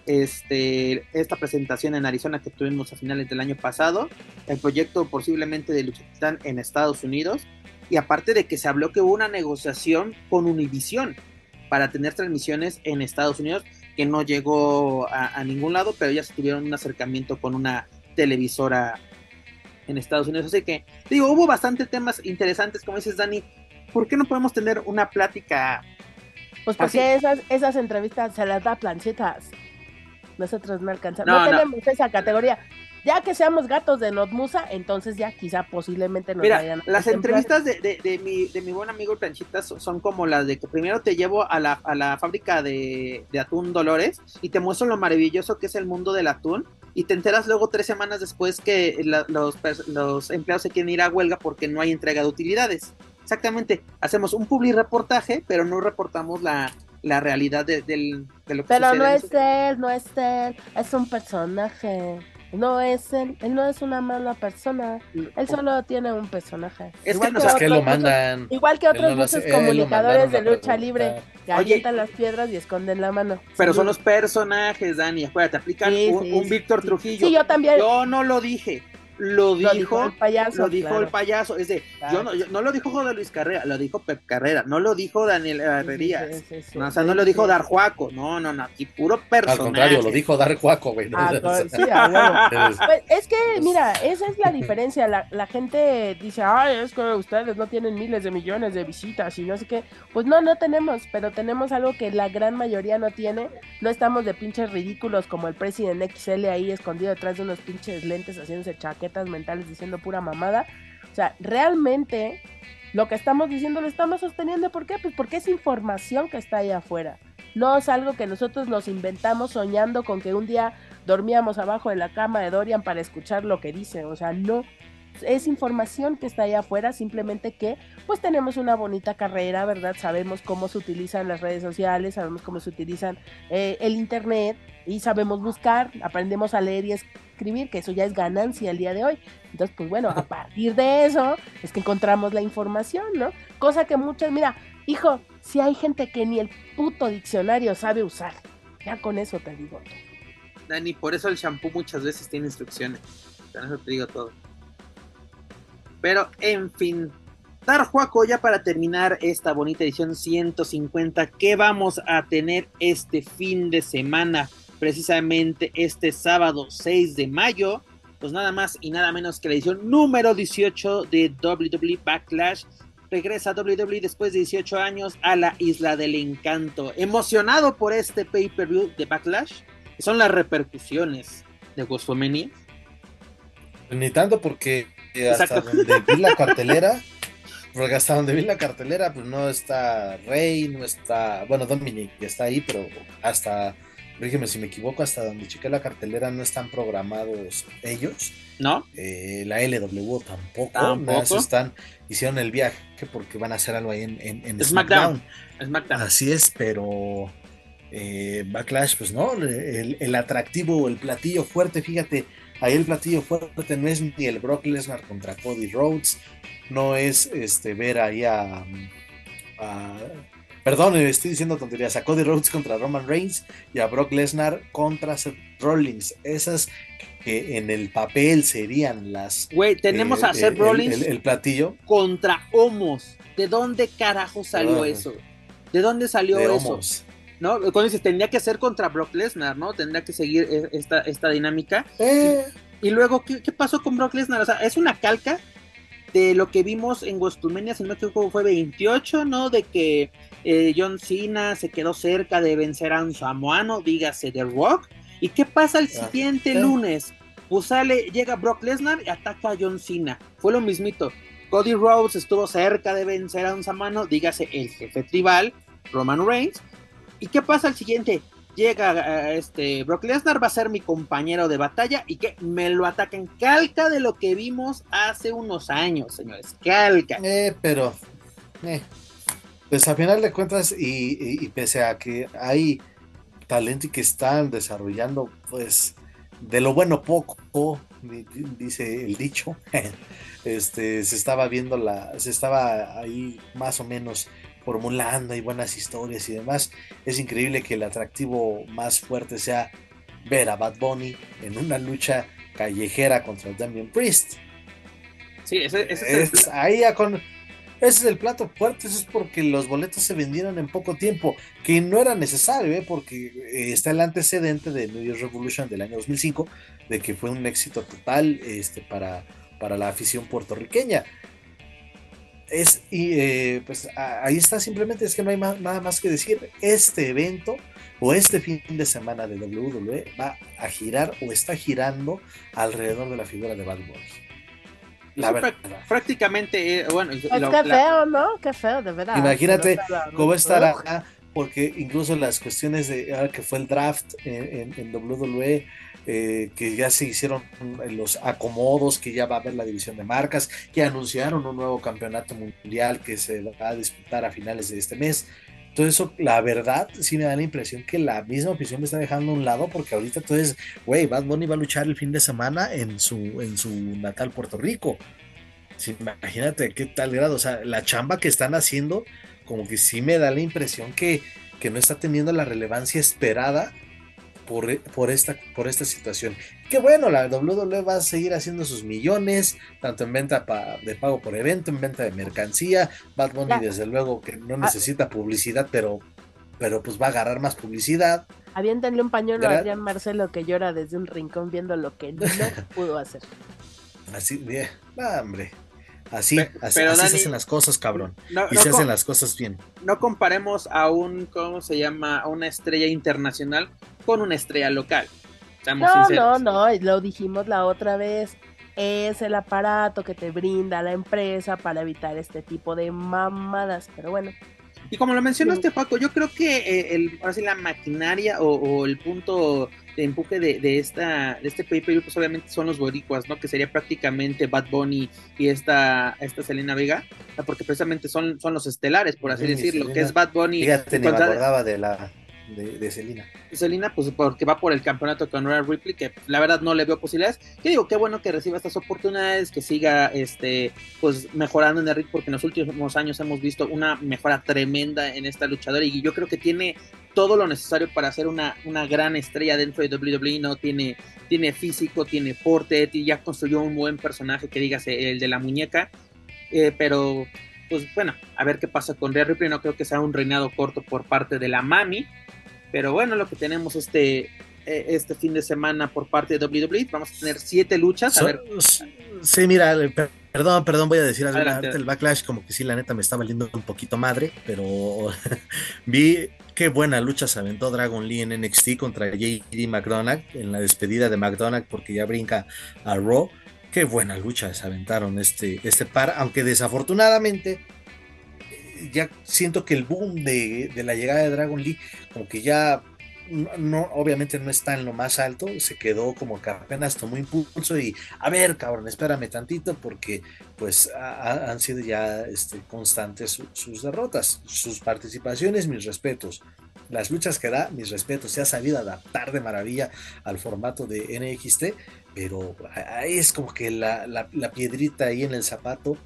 este, esta presentación en Arizona que tuvimos a finales del año pasado, el proyecto posiblemente de Lucha Titán en Estados Unidos, y aparte de que se habló que hubo una negociación con Univision para tener transmisiones en Estados Unidos, que no llegó a, a ningún lado, pero ya se tuvieron un acercamiento con una televisora en Estados Unidos. Así que, digo, hubo bastantes temas interesantes, como dices, Dani. ¿Por qué no podemos tener una plática? Pues porque esas, esas entrevistas se las da planchetas. Nosotros no alcanzamos. No, tenemos esa categoría ya que seamos gatos de Notmusa, entonces ya quizá posiblemente nos Mira, vayan a las entrevistas de, de, mi, de mi buen amigo Planchitas son como las de que primero te llevo a la, a la fábrica de, de, atún Dolores y te muestro lo maravilloso que es el mundo del atún y te enteras luego tres semanas después que los, los empleados se quieren ir a huelga porque no hay entrega de utilidades. Exactamente, hacemos un public reportaje, pero no reportamos la, la realidad de, de, de lo que Pero no es él, no es él, es un personaje. No es él, él no es una mala persona, él solo tiene un personaje. Es igual que, que, lo mandan. igual que otros muchos comunicadores de lucha libre que avientan las piedras y esconden la mano. Pero son los personajes, Dani, acuérdate, aplican un, un Víctor Trujillo. Sí, yo también. Yo no lo dije, lo dijo, el payaso. Lo dijo el payaso. Es de, yo, no, no, lo dijo José Luis Carrera, lo dijo Pep Carrera, no lo dijo Daniel Herrerías. no, o sea, no lo dijo Dar Juaco, no, no, no, aquí puro personaje. Al contrario, lo dijo Dar Juaco, güey. Ah, pues, es que, mira, esa es la diferencia. La, la gente dice, ay, es que ustedes no tienen miles de millones de visitas y no sé qué. Pues no, no tenemos, pero tenemos algo que la gran mayoría no tiene. No estamos de pinches ridículos como el presidente XL ahí escondido detrás de unos pinches lentes haciéndose chaque mentales diciendo pura mamada. O sea, realmente lo que estamos diciendo lo estamos sosteniendo. ¿Por qué? Pues porque es información que está ahí afuera. No es algo que nosotros nos inventamos soñando con que un día dormíamos abajo de la cama de Dorian para escuchar lo que dice. O sea, no. Es información que está allá afuera, simplemente que pues tenemos una bonita carrera, ¿verdad? Sabemos cómo se utilizan las redes sociales, sabemos cómo se utilizan eh, el internet y sabemos buscar, aprendemos a leer y escribir, que eso ya es ganancia el día de hoy. Entonces, pues bueno, a partir de eso es que encontramos la información, ¿no? Cosa que muchas, mira, hijo, si hay gente que ni el puto diccionario sabe usar, ya con eso te digo. Dani, por eso el shampoo muchas veces tiene instrucciones. Con eso te digo todo. Pero, en fin. Dar Juaco, ya para terminar esta bonita edición 150, ¿qué vamos a tener este fin de semana? Precisamente este sábado 6 de mayo. Pues nada más y nada menos que la edición número 18 de WWE Backlash. Regresa WWE después de 18 años a la Isla del Encanto. Emocionado por este pay-per-view de Backlash. Son las repercusiones de WrestleMania. Ni tanto porque hasta donde vi la cartelera, porque hasta donde vi la cartelera, pues no está Rey, no está, bueno, Dominic está ahí, pero hasta, dígame si me equivoco, hasta donde chequé la cartelera no están programados ellos. ¿No? Eh, la LW tampoco, ¿Tampoco? están, hicieron el viaje porque van a hacer algo ahí en, en, SmackDown. Así es, pero eh, Backlash, pues no, el, el atractivo, el platillo fuerte, fíjate, Ahí el platillo fuerte no es ni el Brock Lesnar contra Cody Rhodes, no es este ver ahí a, perdón, estoy diciendo tonterías, a Cody Rhodes contra Roman Reigns y a Brock Lesnar contra Seth Rollins. Esas que en el papel serían las. Güey, tenemos a eh, Seth Rollins. El, platillo. Contra Homos. ¿De dónde carajo salió ah. eso? ¿De dónde salió eso? ¿No? Cuando dices, tendría que ser contra Brock Lesnar, ¿no? Tendría que seguir e, esta, esta dinámica. Eh. Y luego, ¿qué, pasó con Brock Lesnar? O sea, es una calca de lo que vimos en WrestleMania, si no me equivoco, fue 28, ¿no? De que eh, John Cena se quedó cerca de vencer a un samoano, dígase The Rock. ¿Y qué pasa el siguiente lunes? Pues sale, llega Brock Lesnar y ataca a John Cena. Fue lo mismito. Cody Rhodes estuvo cerca de vencer a un samoano, dígase el jefe tribal, Roman Reigns. ¿Y qué pasa al siguiente? Llega eh, este Brock Lesnar, va a ser mi compañero de batalla y que me lo ataquen. Calca de lo que vimos hace unos años, señores. Calca. Eh, pero. Eh, pues a final de cuentas, y, pese a que hay talento y que están desarrollando, pues, de lo bueno poco, dice el dicho. este, se estaba viendo la, se estaba ahí más o menos formulando y buenas historias y demás. Es increíble que el atractivo más fuerte sea ver a Bad Bunny en una lucha callejera contra Damien Priest. Sí, ese, es, ahí con, ese es el plato fuerte, eso es porque los boletos se vendieron en poco tiempo, que no era necesario, ¿eh? porque eh, está el antecedente de New Year's Revolution del año 2005, de que fue un éxito total este, para, para la afición puertorriqueña es, y eh, pues ahí está, simplemente es que no hay nada más que decir. Este evento o este fin de semana de WWE va a girar o está girando alrededor de la figura de Bad Bunny. La verdad. Prácticamente, eh, bueno. qué feo, ¿no? Qué feo, de verdad. Imagínate cómo estará, porque incluso las cuestiones de que fue el draft en, en WWE eh, que ya se hicieron los acomodos, que ya va a haber la división de marcas, que anunciaron un nuevo campeonato mundial que se va a disputar a finales de este mes. Todo eso, la verdad, sí me da la impresión que la misma afición me está dejando a un lado, porque ahorita entonces, güey, Bad Bunny va a luchar el fin de semana en su, en su natal Puerto Rico. imagínate qué tal grado, o sea, la chamba que están haciendo, como que sí me da la impresión que, que no está teniendo la relevancia esperada por, por, esta, por esta situación. Que bueno, la WWE va a seguir haciendo sus millones, tanto en venta de pago por evento, en venta de mercancía. Bad Bunny, desde luego, que no ah. necesita publicidad, pero, pero pues va a agarrar más publicidad. Aviéntenle un pañuelo a Adrián Marcelo que llora desde un rincón viendo lo que no pudo hacer. Así, bien, hombre. Así, así, se hacen las cosas, cabrón. y se hacen las cosas bien. No comparemos a un, ¿cómo se llama? A una estrella internacional con una estrella local. no, no, no, lo dijimos la otra vez. Es el aparato que te brinda la empresa para evitar este tipo de mamadas. Pero bueno. Y como lo mencionaste, Paco, yo creo que eh, el, ahora sí, la maquinaria o, el punto de empuje de, de esta de este pay-per-view, pues obviamente son los boricuas, ¿no? Que sería prácticamente Bad Bunny y esta, esta Selena Vega, porque precisamente son, son los estelares, por así decirlo, que es Bad Bunny. Fíjate, ni me acordaba de la de, de Selena. Selena, pues porque va por el campeonato con Rhea Ripley, que la verdad no le veo posibilidades. Que digo, qué bueno que reciba estas oportunidades, que siga este, pues mejorando en el ring, porque en los últimos años hemos visto una mejora tremenda en esta luchadora y yo creo que tiene todo lo necesario para ser una, una gran estrella dentro de WWE, ¿no? Tiene, tiene físico, tiene porte, y ya construyó un buen personaje, que digas el de la muñeca, eh, pero pues bueno, a ver qué pasa con Rhea Ripley, no creo que sea un reinado corto por parte de la Mami, pero bueno, lo que tenemos este, eh, este fin de semana por parte de WWE, vamos a tener siete luchas. A ver. Sí, mira, perdón, perdón, voy a decir algo. el backlash, como que sí, la neta me está valiendo un poquito madre, pero vi qué buena lucha se aventó Dragon Lee en NXT contra JD McDonald en la despedida de McDonald porque ya brinca a Raw. Qué buena lucha se aventaron este, este par, aunque desafortunadamente ya siento que el boom de, la llegada de Dragon Lee, como que ya no, obviamente no está en lo más alto, se quedó como que apenas tomó impulso y a ver, cabrón, espérame tantito porque pues han sido ya este, constantes sus derrotas, sus participaciones, mis respetos. Las luchas que da, mis respetos, se ha sabido adaptar de maravilla al formato de NXT, pero es como que la, la piedrita ahí en el zapato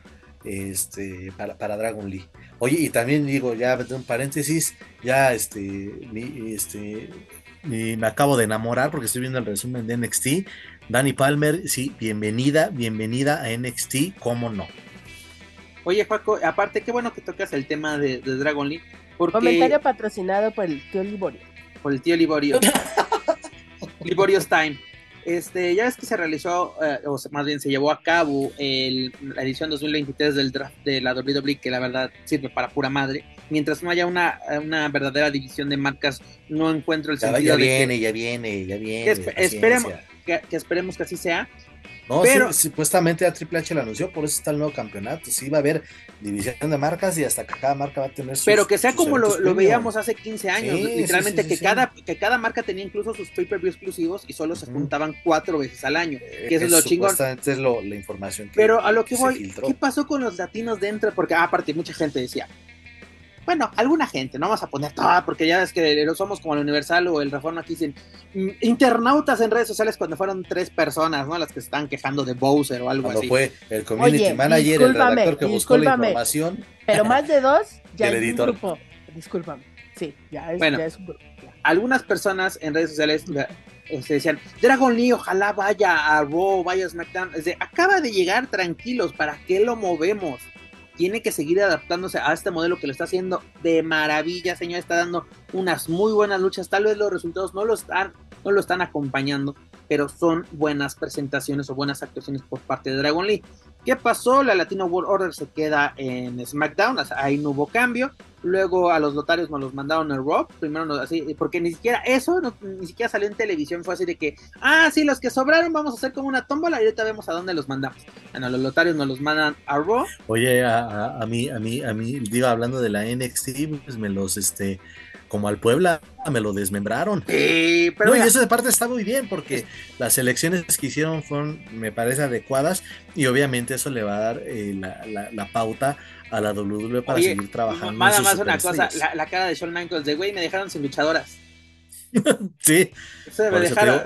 este, para, para, Dragon Lee. Oye, y también digo, ya un paréntesis, ya este, este me acabo de enamorar porque estoy viendo el resumen de NXT. Dani Palmer, sí, bienvenida, bienvenida a NXT, ¿cómo no? Oye, Paco, aparte, qué bueno que tocas el tema de, Dragon Lee. Porque... Comentario patrocinado por el tío Liborio. Por el tío Liborio. Liborio's Time. Este, ya ves que se realizó, eh, o más bien se llevó a cabo el, la edición 2023 del draft de la WWE, que la verdad sirve para pura madre. Mientras no haya una, una verdadera división de marcas, no encuentro el sentido ya viene, ya viene, ya viene. esperemos, que, esperemos que así sea. No, pero, supuestamente a Triple H lo anunció, por eso está el nuevo campeonato. Sí, va a haber división de marcas y hasta que cada marca va a tener su. Pero que sea como lo, veíamos hace 15 años, literalmente que, Cada, que cada marca tenía incluso sus pay-per-view exclusivos y solo se juntaban cuatro veces al año. Que eso es, lo chingón. es lo, la información que Pero a lo que, voy, ¿qué pasó con los latinos dentro? Porque, aparte, mucha gente decía, bueno, alguna gente, no vamos a poner toda, porque ya es que somos como el Universal o el Reforma aquí dicen mm, internautas en redes sociales cuando fueron tres personas, ¿no? Las que se están quejando de Bowser o algo cuando así. fue el community manager, el redactor que buscó la información. Pero más de dos, ya el editor. Un grupo. Discúlpame. Sí, ya es, bueno, ya es un grupo. Algunas personas en redes sociales se este, decían, Dragon Lee, ojalá vaya a Raw, vaya a SmackDown. Es acaba de llegar tranquilos, ¿para qué lo movemos? Tiene que seguir adaptándose a este modelo que lo está haciendo de maravilla, señor. Está dando unas muy buenas luchas. Tal vez los resultados no lo están, no lo están acompañando, pero son buenas presentaciones o buenas actuaciones por parte de Dragon Lee. ¿Qué pasó? La Latino World Order se queda en SmackDown, ahí no hubo cambio. Luego a los lotarios nos los mandaron en Raw, primero así, porque ni siquiera eso, ni siquiera salió en televisión, fue así de que, ah, sí, los que sobraron vamos a hacer como una tómbola y ahorita vemos a dónde los mandamos. Bueno, los lotarios nos los mandan a Raw. Oye, a, a mí, a mí, a mí, digo, hablando de la NXT, pues me los, este, como al Puebla me lo desmembraron. Sí, pero. y eso de parte está muy bien porque las elecciones que hicieron fueron, me parece, adecuadas y obviamente eso le va a dar eh, la, pauta a la WWE para seguir trabajando. Nada más una cosa, la, cara de Shawn Michaels de güey, me dejaron sin luchadoras. sí.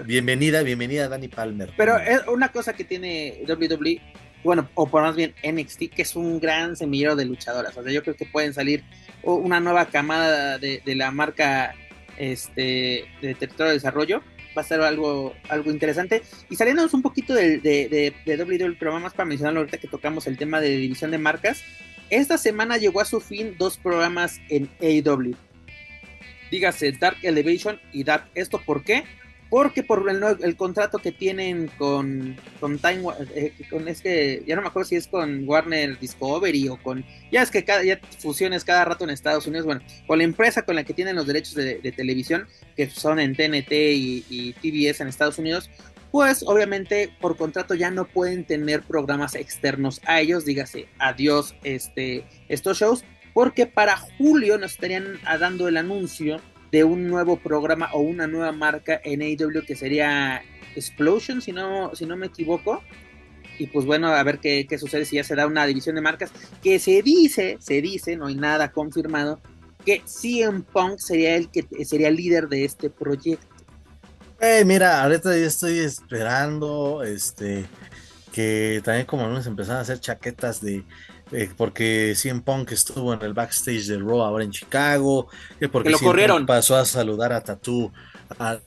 bienvenida, bienvenida Dani Palmer. Pero es una cosa que tiene WWE, bueno, o por más bien NXT, que es un gran semillero de luchadoras. O sea, yo creo que pueden salir una nueva camada de, la marca este, de territorio de desarrollo. Va a ser algo, algo interesante. Y saliéndonos un poquito de, de, de WWE, pero más para mencionarlo ahorita que tocamos el tema de división de marcas. Esta semana llegó a su fin dos programas en AEW. Dígase Dark Elevation y Dark. ¿Esto por qué? Porque por el, contrato que tienen con, con Time eh, con es que ya no me acuerdo si es con Warner Discovery o con ya es que cada ya fusiones cada rato en Estados Unidos bueno con la empresa con la que tienen los derechos de, televisión que son en TNT y, y, TBS en Estados Unidos pues obviamente por contrato ya no pueden tener programas externos a ellos dígase adiós este estos shows porque para julio nos estarían dando el anuncio de un nuevo programa o una nueva marca en AEW que sería Explosion, si no, si no me equivoco. Y pues bueno, a ver qué, qué sucede si ya se da una división de marcas. Que se dice, se dice, no hay nada confirmado, que CM Punk sería el que sería el líder de este proyecto. Mira, ahorita yo estoy esperando este que también como nos empezaron a hacer chaquetas de eh, porque CM Punk estuvo en el backstage del Raw ahora en Chicago, que porque lo corrieron. pasó a saludar a Tattoo, a,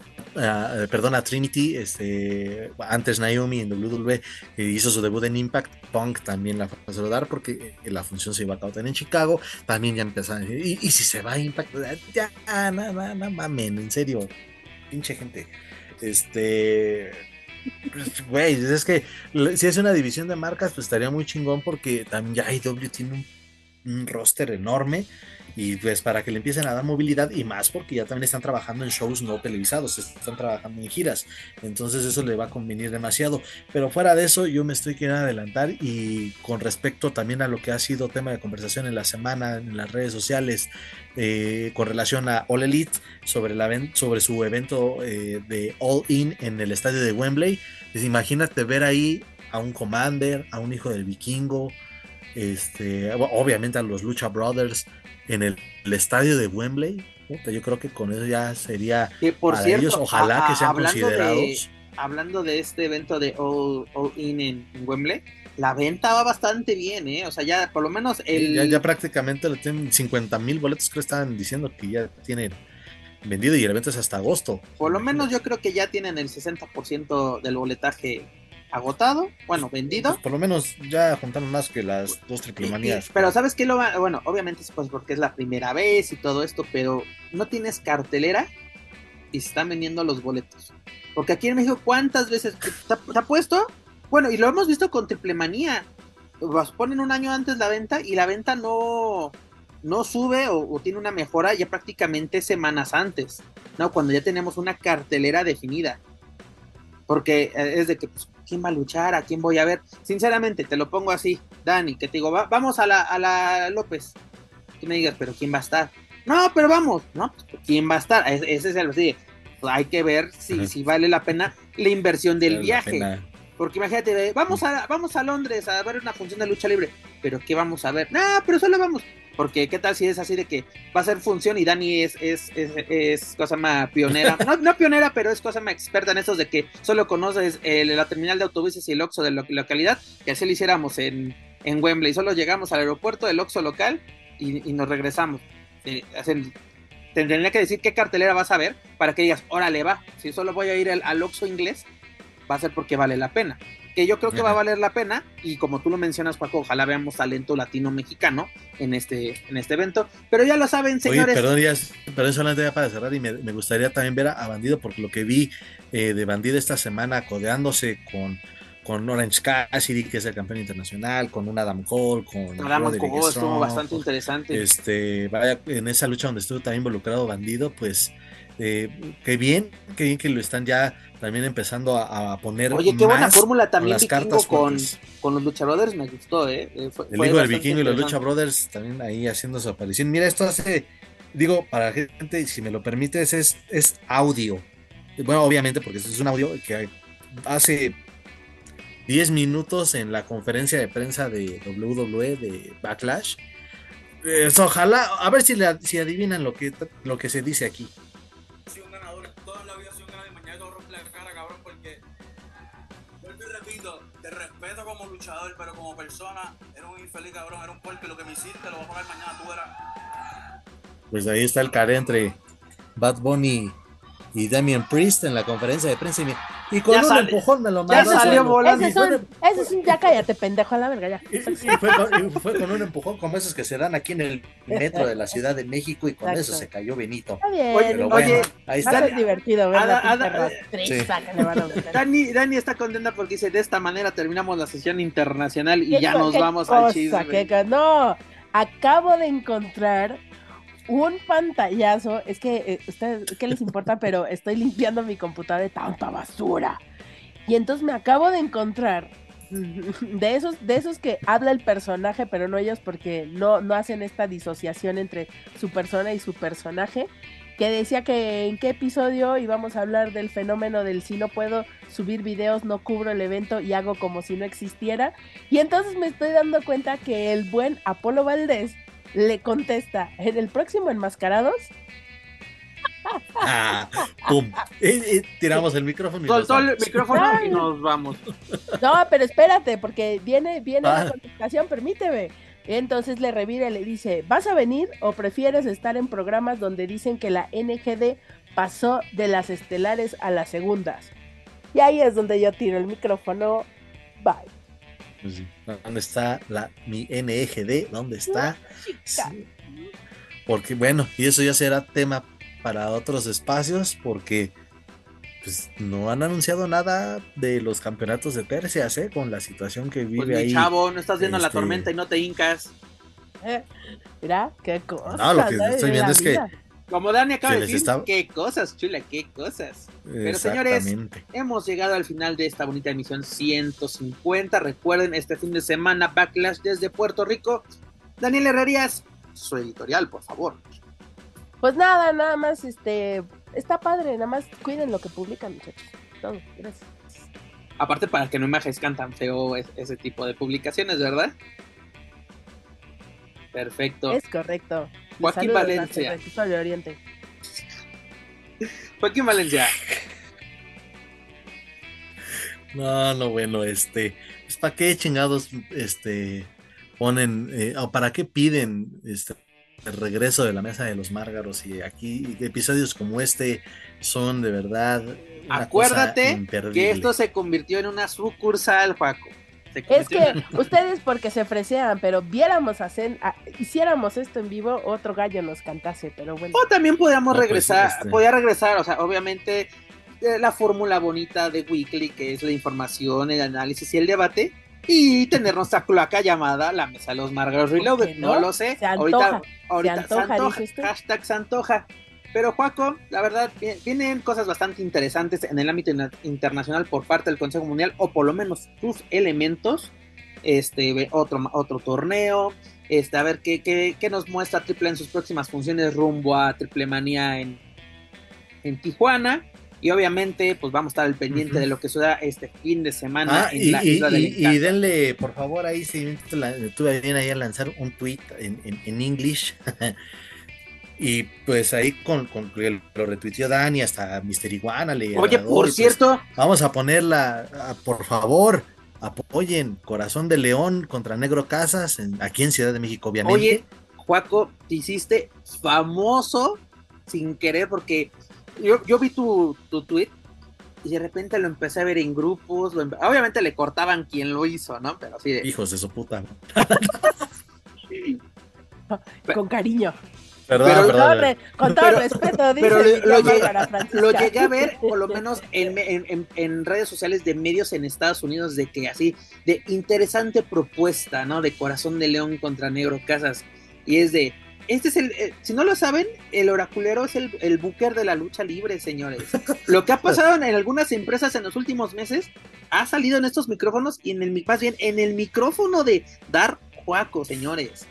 perdón, a Trinity, este, antes Naomi en WWE, hizo su debut en Impact, Punk también la fue a saludar porque eh, la función se iba a cautar en Chicago, también ya empezaron a decir, y, si se va a Impact, ya, nada, nada, mamen, en serio, pinche gente, este güey, es que si es una división de marcas, pues estaría muy chingón porque también ya IW tiene un, roster enorme y pues para que le empiecen a dar movilidad y más porque ya también están trabajando en shows no televisados, están trabajando en giras, entonces eso le va a convenir demasiado. Pero fuera de eso, yo me estoy queriendo adelantar y con respecto también a lo que ha sido tema de conversación en la semana en las redes sociales eh, con relación a All Elite sobre, la, sobre su evento eh, de All In en el estadio de Wembley. Pues imagínate ver ahí a un Commander, a un hijo del vikingo, este, obviamente a los Lucha Brothers en el, estadio de Wembley. yo creo que con eso ya sería que por para ellos, ojalá que sean considerados. hablando de este evento de All, In en Wembley, la venta va bastante bien, ¿eh? O sea, ya por lo menos el... Ya, prácticamente le tienen 50 mil boletos, creo que estaban diciendo que ya tienen vendido y el evento es hasta agosto. Por lo menos yo creo que ya tienen el 60% del boletaje agotado, bueno, vendido. Pues por lo menos ya juntaron más que las dos triple manías. Pero ¿sabes qué? Lo va... Bueno, obviamente es pues porque es la primera vez y todo esto, pero no tienes cartelera y se están vendiendo los boletos. Porque aquí en México, ¿cuántas veces te ha puesto? Bueno, y lo hemos visto con Triple Manía. Los ponen un año antes la venta y la venta no, no sube o, tiene una mejora ya prácticamente semanas antes, ¿no? Cuando ya tenemos una cartelera definida. Porque eh, es de que, pues, ¿quién va a luchar? ¿A quién voy a ver? Sinceramente, te lo pongo así, Dani, que te digo, vamos a la, a la López. Que me digas, ¿pero quién va a estar? No, pero vamos, ¿no? Pues, ¿Quién va a estar? Ese es el. Pues, hay que ver si, si vale la pena la inversión del viaje. Porque imagínate, vamos a, vamos a Londres a ver una función de lucha libre. Pero ¿qué vamos a ver? No, pero solo vamos. Porque qué tal si es así de que va a ser función y Dani es, es, es, cosa más pionera. No, no, pionera, pero es cosa más experta en esos de que solo conoces la terminal de autobuses y el Oxxo de la localidad. Que así lo hiciéramos en, en Wembley. Solo llegamos al aeropuerto del Oxxo local y, nos regresamos. Eh, tendría que decir qué cartelera vas a ver para que digas, órale, va. Si solo voy a ir al, al Oxxo inglés, va a ser porque vale la pena. Que yo creo que va a valer la pena y como tú lo mencionas, Paco, ojalá veamos talento latino-mexicano en este, en este evento. Pero ya lo saben, señores. Oye, perdón, ya, perdón, solamente ya para cerrar y me, gustaría también ver a, Bandido porque lo que vi eh, de Bandido esta semana codeándose con con Orange Cassidy, que es el campeón internacional, con un Adam Cole, con Adam Cole estuvo bastante interesante. Este, vaya, en esa lucha donde estuvo también involucrado Bandido, pues eh, qué bien, qué bien que lo están ya también empezando a, poner. Oye, qué buena fórmula también con, con, los Lucha Brothers, me gustó, ¿eh? eh el hijo del Vikingo y los Lucha Brothers también ahí haciendo su aparición. Mira, esto hace, digo, para la gente, si me lo permites, es, es audio. Bueno, obviamente, porque es un audio que hace 10 minutos en la conferencia de prensa de WWE de Backlash. ojalá, a ver si, si adivinan lo que, lo que se dice aquí. Luchador, pero como persona, era un infeliz cabrón, era un porque lo que me hiciste lo voy a poner mañana tú eras. Pues ahí está el care entre Bad Bunny y Damien Priest en la conferencia de prensa. Y, con un empujón me lo mandó. Ya salió volando. Ese es, un, ya cállate, pendejo, a la verga, ya. Y, fue, con, fue, con, un empujón como esos que se dan aquí en el metro de la Ciudad de México y con eso se cayó Benito. Está bien. Oye, oye ahí está. Es divertido ver sí. Dani, Dani está contenta porque dice, de esta manera terminamos la sesión internacional y ya nos vamos al chisme. no, acabo de encontrar un pantallazo. Es que, eh, ustedes, ¿qué les importa? Pero estoy limpiando mi computadora de tanta basura. Y entonces me acabo de encontrar De esos, de esos que habla el personaje, pero no ellos porque no, no hacen esta disociación entre su persona y su personaje. Que decía que en qué episodio íbamos a hablar del fenómeno del si no puedo subir videos, no cubro el evento y hago como si no existiera. Y entonces me estoy dando cuenta que el buen Apolo Valdés le contesta en el próximo Enmascarados Ah, pum. Eh, eh, tiramos el micrófono y Soltó el vamos. micrófono Ay. y nos vamos. No, pero espérate, porque viene, viene Ah. la contestación, permíteme. Entonces le revira y le dice, ¿vas a venir o prefieres estar en programas donde dicen que la NGD pasó de las estelares a las segundas? Y ahí es donde yo tiro el micrófono. Bye. Pues sí. ¿Dónde está la, mi NEGD? ¿Dónde está? Sí. Porque bueno, y eso ya será tema para otros espacios, porque pues no han anunciado nada de los campeonatos de Persias, ¿eh? Con la situación que vive Pues ahí. chavo, no estás viendo la este- tormenta y no te hincas. Eh, Mira, qué cosa. No, lo que estoy viendo es que- Como Dani acaba de decir, está- qué cosas, chula, qué cosas. Pero, señores. Hemos llegado al final de esta bonita emisión 150. Recuerden, este fin de semana, Backlash desde Puerto Rico. Daniel Herrerías, su editorial, por favor. Pues nada, nada más, este, está padre, nada más cuiden lo que publican, muchachos. Todo, gracias. Aparte, para que no envejezcan tan feo es- ese tipo de publicaciones, ¿verdad? Perfecto. Es correcto. Joaquín saludos Valencia. De Oriente. Joaquín Valencia. No, no, bueno, este, pues para qué chingados, este, ponen, eh, o para qué piden, este, el regreso de la mesa de los márgaros y aquí episodios como este son de verdad. una Acuérdate. Que esto se convirtió en una sucursal, Joaco. Es que ustedes porque se fresean, pero viéramos hacer, a- hiciéramos esto en vivo, otro gallo nos cantase, pero bueno. O también podríamos No, pues, regresar, este- podría regresar, o sea, obviamente eh, la fórmula bonita de Weekly, que es la información, el análisis y el debate, y tener nuestra cloaca llamada la mesa de los Margaros Reloaded. no? No? lo sé. Se antoja, ahorita, ahorita se antoja, hashtag se antoja. Pero Juaco, la verdad, vi- vienen cosas bastante interesantes en el ámbito internacional por parte del Consejo Mundial, o por lo menos sus elementos. Este, otro, otro torneo, este, a ver qué, qué, qué nos muestra Triple en sus próximas funciones rumbo a Triple Manía en, en Tijuana. Y obviamente, pues vamos a estar al pendiente Ujú. de lo que suceda este fin de semana Ah, en y, la y- isla del y- y denle, por favor, ahí si tuve bien ahí a lanzar un tweet en, en, en English. y pues ahí con, con lo retuiteó Dani, hasta Mister Iguana le Oye, por pues, cierto, Vamos a ponerla, por favor, apoyen Corazón de León contra Negro Casas, en- aquí en Ciudad de México, obviamente. Oye, Juaco, te hiciste famoso sin querer porque yo, yo vi tu, tu tweet y de repente lo empecé a ver en grupos. lo empe- obviamente le cortaban quien lo hizo, ¿no? Pero así de. Hijos de su puta. Con cariño. Perdón, Pero- Con todo, perdón. re- con todo Pero- respeto, dice pero lo- llegué-. Lo a ver, por lo menos en, me- en- en- en redes sociales de medios en Estados Unidos, de que así, de interesante propuesta, ¿no? De Corazón de León contra Negro Casas. Y es de, este es el, eh, si no lo saben, el oraculero es el, el booker de la lucha libre, señores. Lo que ha pasado en algunas empresas en los últimos meses, ha salido en estos micrófonos y en el, más bien en el micrófono de Dar Juaco, señores.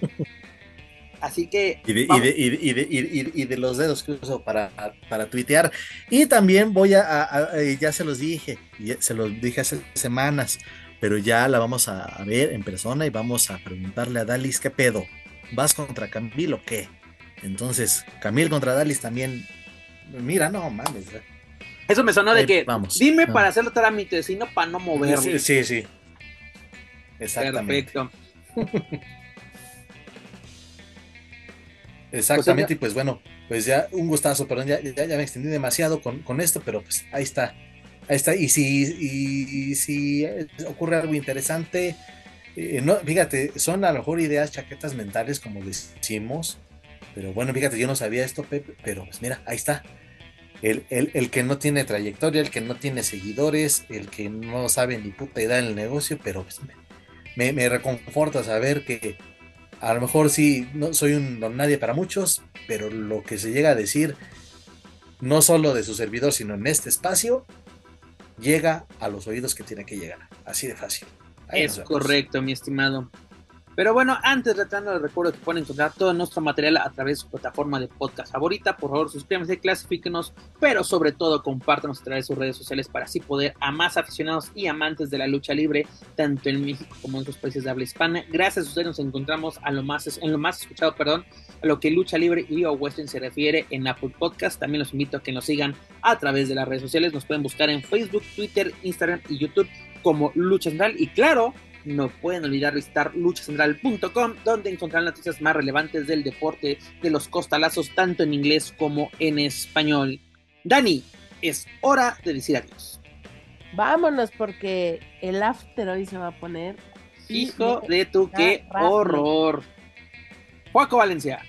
Así que... Y de, y, de, y, de, y, de, y de- y de los dedos que uso para, para tuitear. Y también voy a, a- a- eh, ya se los dije, ya se los dije hace semanas, pero ya la vamos a, a ver en persona y vamos a preguntarle a Dalis qué pedo. ¿Vas contra Camil o qué? Entonces, Camil contra Dalis también. Mira, no mames. Eso me sonó de Ahí que, vamos. dime Ah. para hacer los trámites, sino para no moverlo. Sí, sí, sí. Exactamente. Perfecto. Exactamente, y pues bueno, pues ya un gustazo, perdón, ya, ya, ya me extendí demasiado con, con esto, pero pues ahí está, ahí está, y si, y, y si ocurre algo interesante, eh, no, fíjate, son a lo mejor ideas chaquetas mentales, como decimos, pero bueno, fíjate, yo no sabía esto, Pepe, pero pues mira, ahí está. El, el, el que no tiene trayectoria, el que no tiene seguidores, el que no sabe ni puta idea del negocio, pero pues me, me, me reconforta saber que a lo mejor sí, no soy un don nadie para muchos, pero lo que se llega a decir, no solo de su servidor, sino en este espacio, llega a los oídos que tiene que llegar. Así de fácil. Ahí Es correcto, mi estimado. Pero bueno, antes de retorno les recuerdo que pueden encontrar todo nuestro material a través de su plataforma de podcast favorita. Por favor, suscríbanse, clasifíquenos, pero sobre todo compártanos a través de sus redes sociales para así poder a más aficionados y amantes de la lucha libre, tanto en México como en otros países de habla hispana. Gracias a ustedes nos encontramos a lo más, en lo más escuchado, perdón, a lo que lucha libre y o western se refiere en Apple Podcast. También los invito a que nos sigan a través de las redes sociales. Nos pueden buscar en Facebook, Twitter, Instagram y YouTube como Lucha Central. Y claro, no pueden olvidar visitar luchacentral.com, donde encontrarán las noticias más relevantes del deporte de los costalazos, tanto en inglés como en español. Dani, es hora de decir adiós. Vámonos porque el after hoy se va a poner. Hijo de tu, qué horror. Juaco Valencia.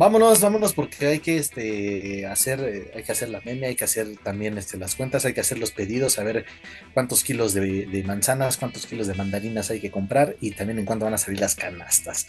Vámonos, vámonos, porque hay que este hacer, eh, hay que hacer la meme, hay que hacer también este, las cuentas, hay que hacer los pedidos, a ver cuántos kilos de, de manzanas, cuántos kilos de mandarinas hay que comprar y también en cuándo van a salir las canastas.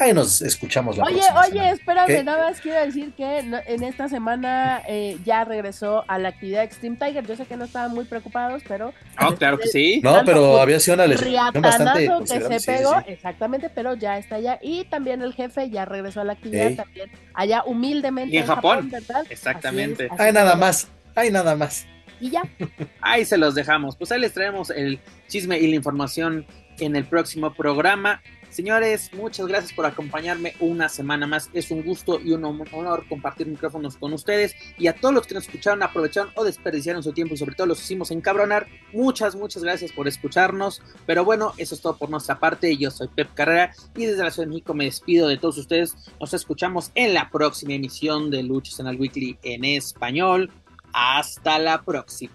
Ahí nos escuchamos la Oye, próxima oye, semana. espérame, ¿Qué? nada más quiero decir que no- en esta semana eh, ya regresó a la actividad Extreme Tiger. Yo sé que no estaban muy preocupados, pero Oh, claro que sí. No, pero había sido una lesión bastante riatanazo que se sí, pegó, sí. exactamente, pero ya está allá. Y también el jefe ya regresó a la actividad Ey. también, allá humildemente Y en Japón. ¿verdad? Exactamente. Así es, así Hay nada más, hay nada más. Y ya, Ahí se los dejamos. Pues ahí les traemos el chisme y la información en el próximo programa. Señores, muchas gracias por acompañarme una semana más. Es un gusto y un honor compartir micrófonos con ustedes. Y a todos los que nos escucharon, aprovecharon o desperdiciaron su tiempo y sobre todo los hicimos encabronar. Muchas, muchas gracias por escucharnos. Pero bueno, eso es todo por nuestra parte. Yo soy Pep Carrera y desde la Ciudad de México me despido de todos ustedes. Nos escuchamos en la próxima emisión de Luchas en el Weekly en español. Hasta la próxima.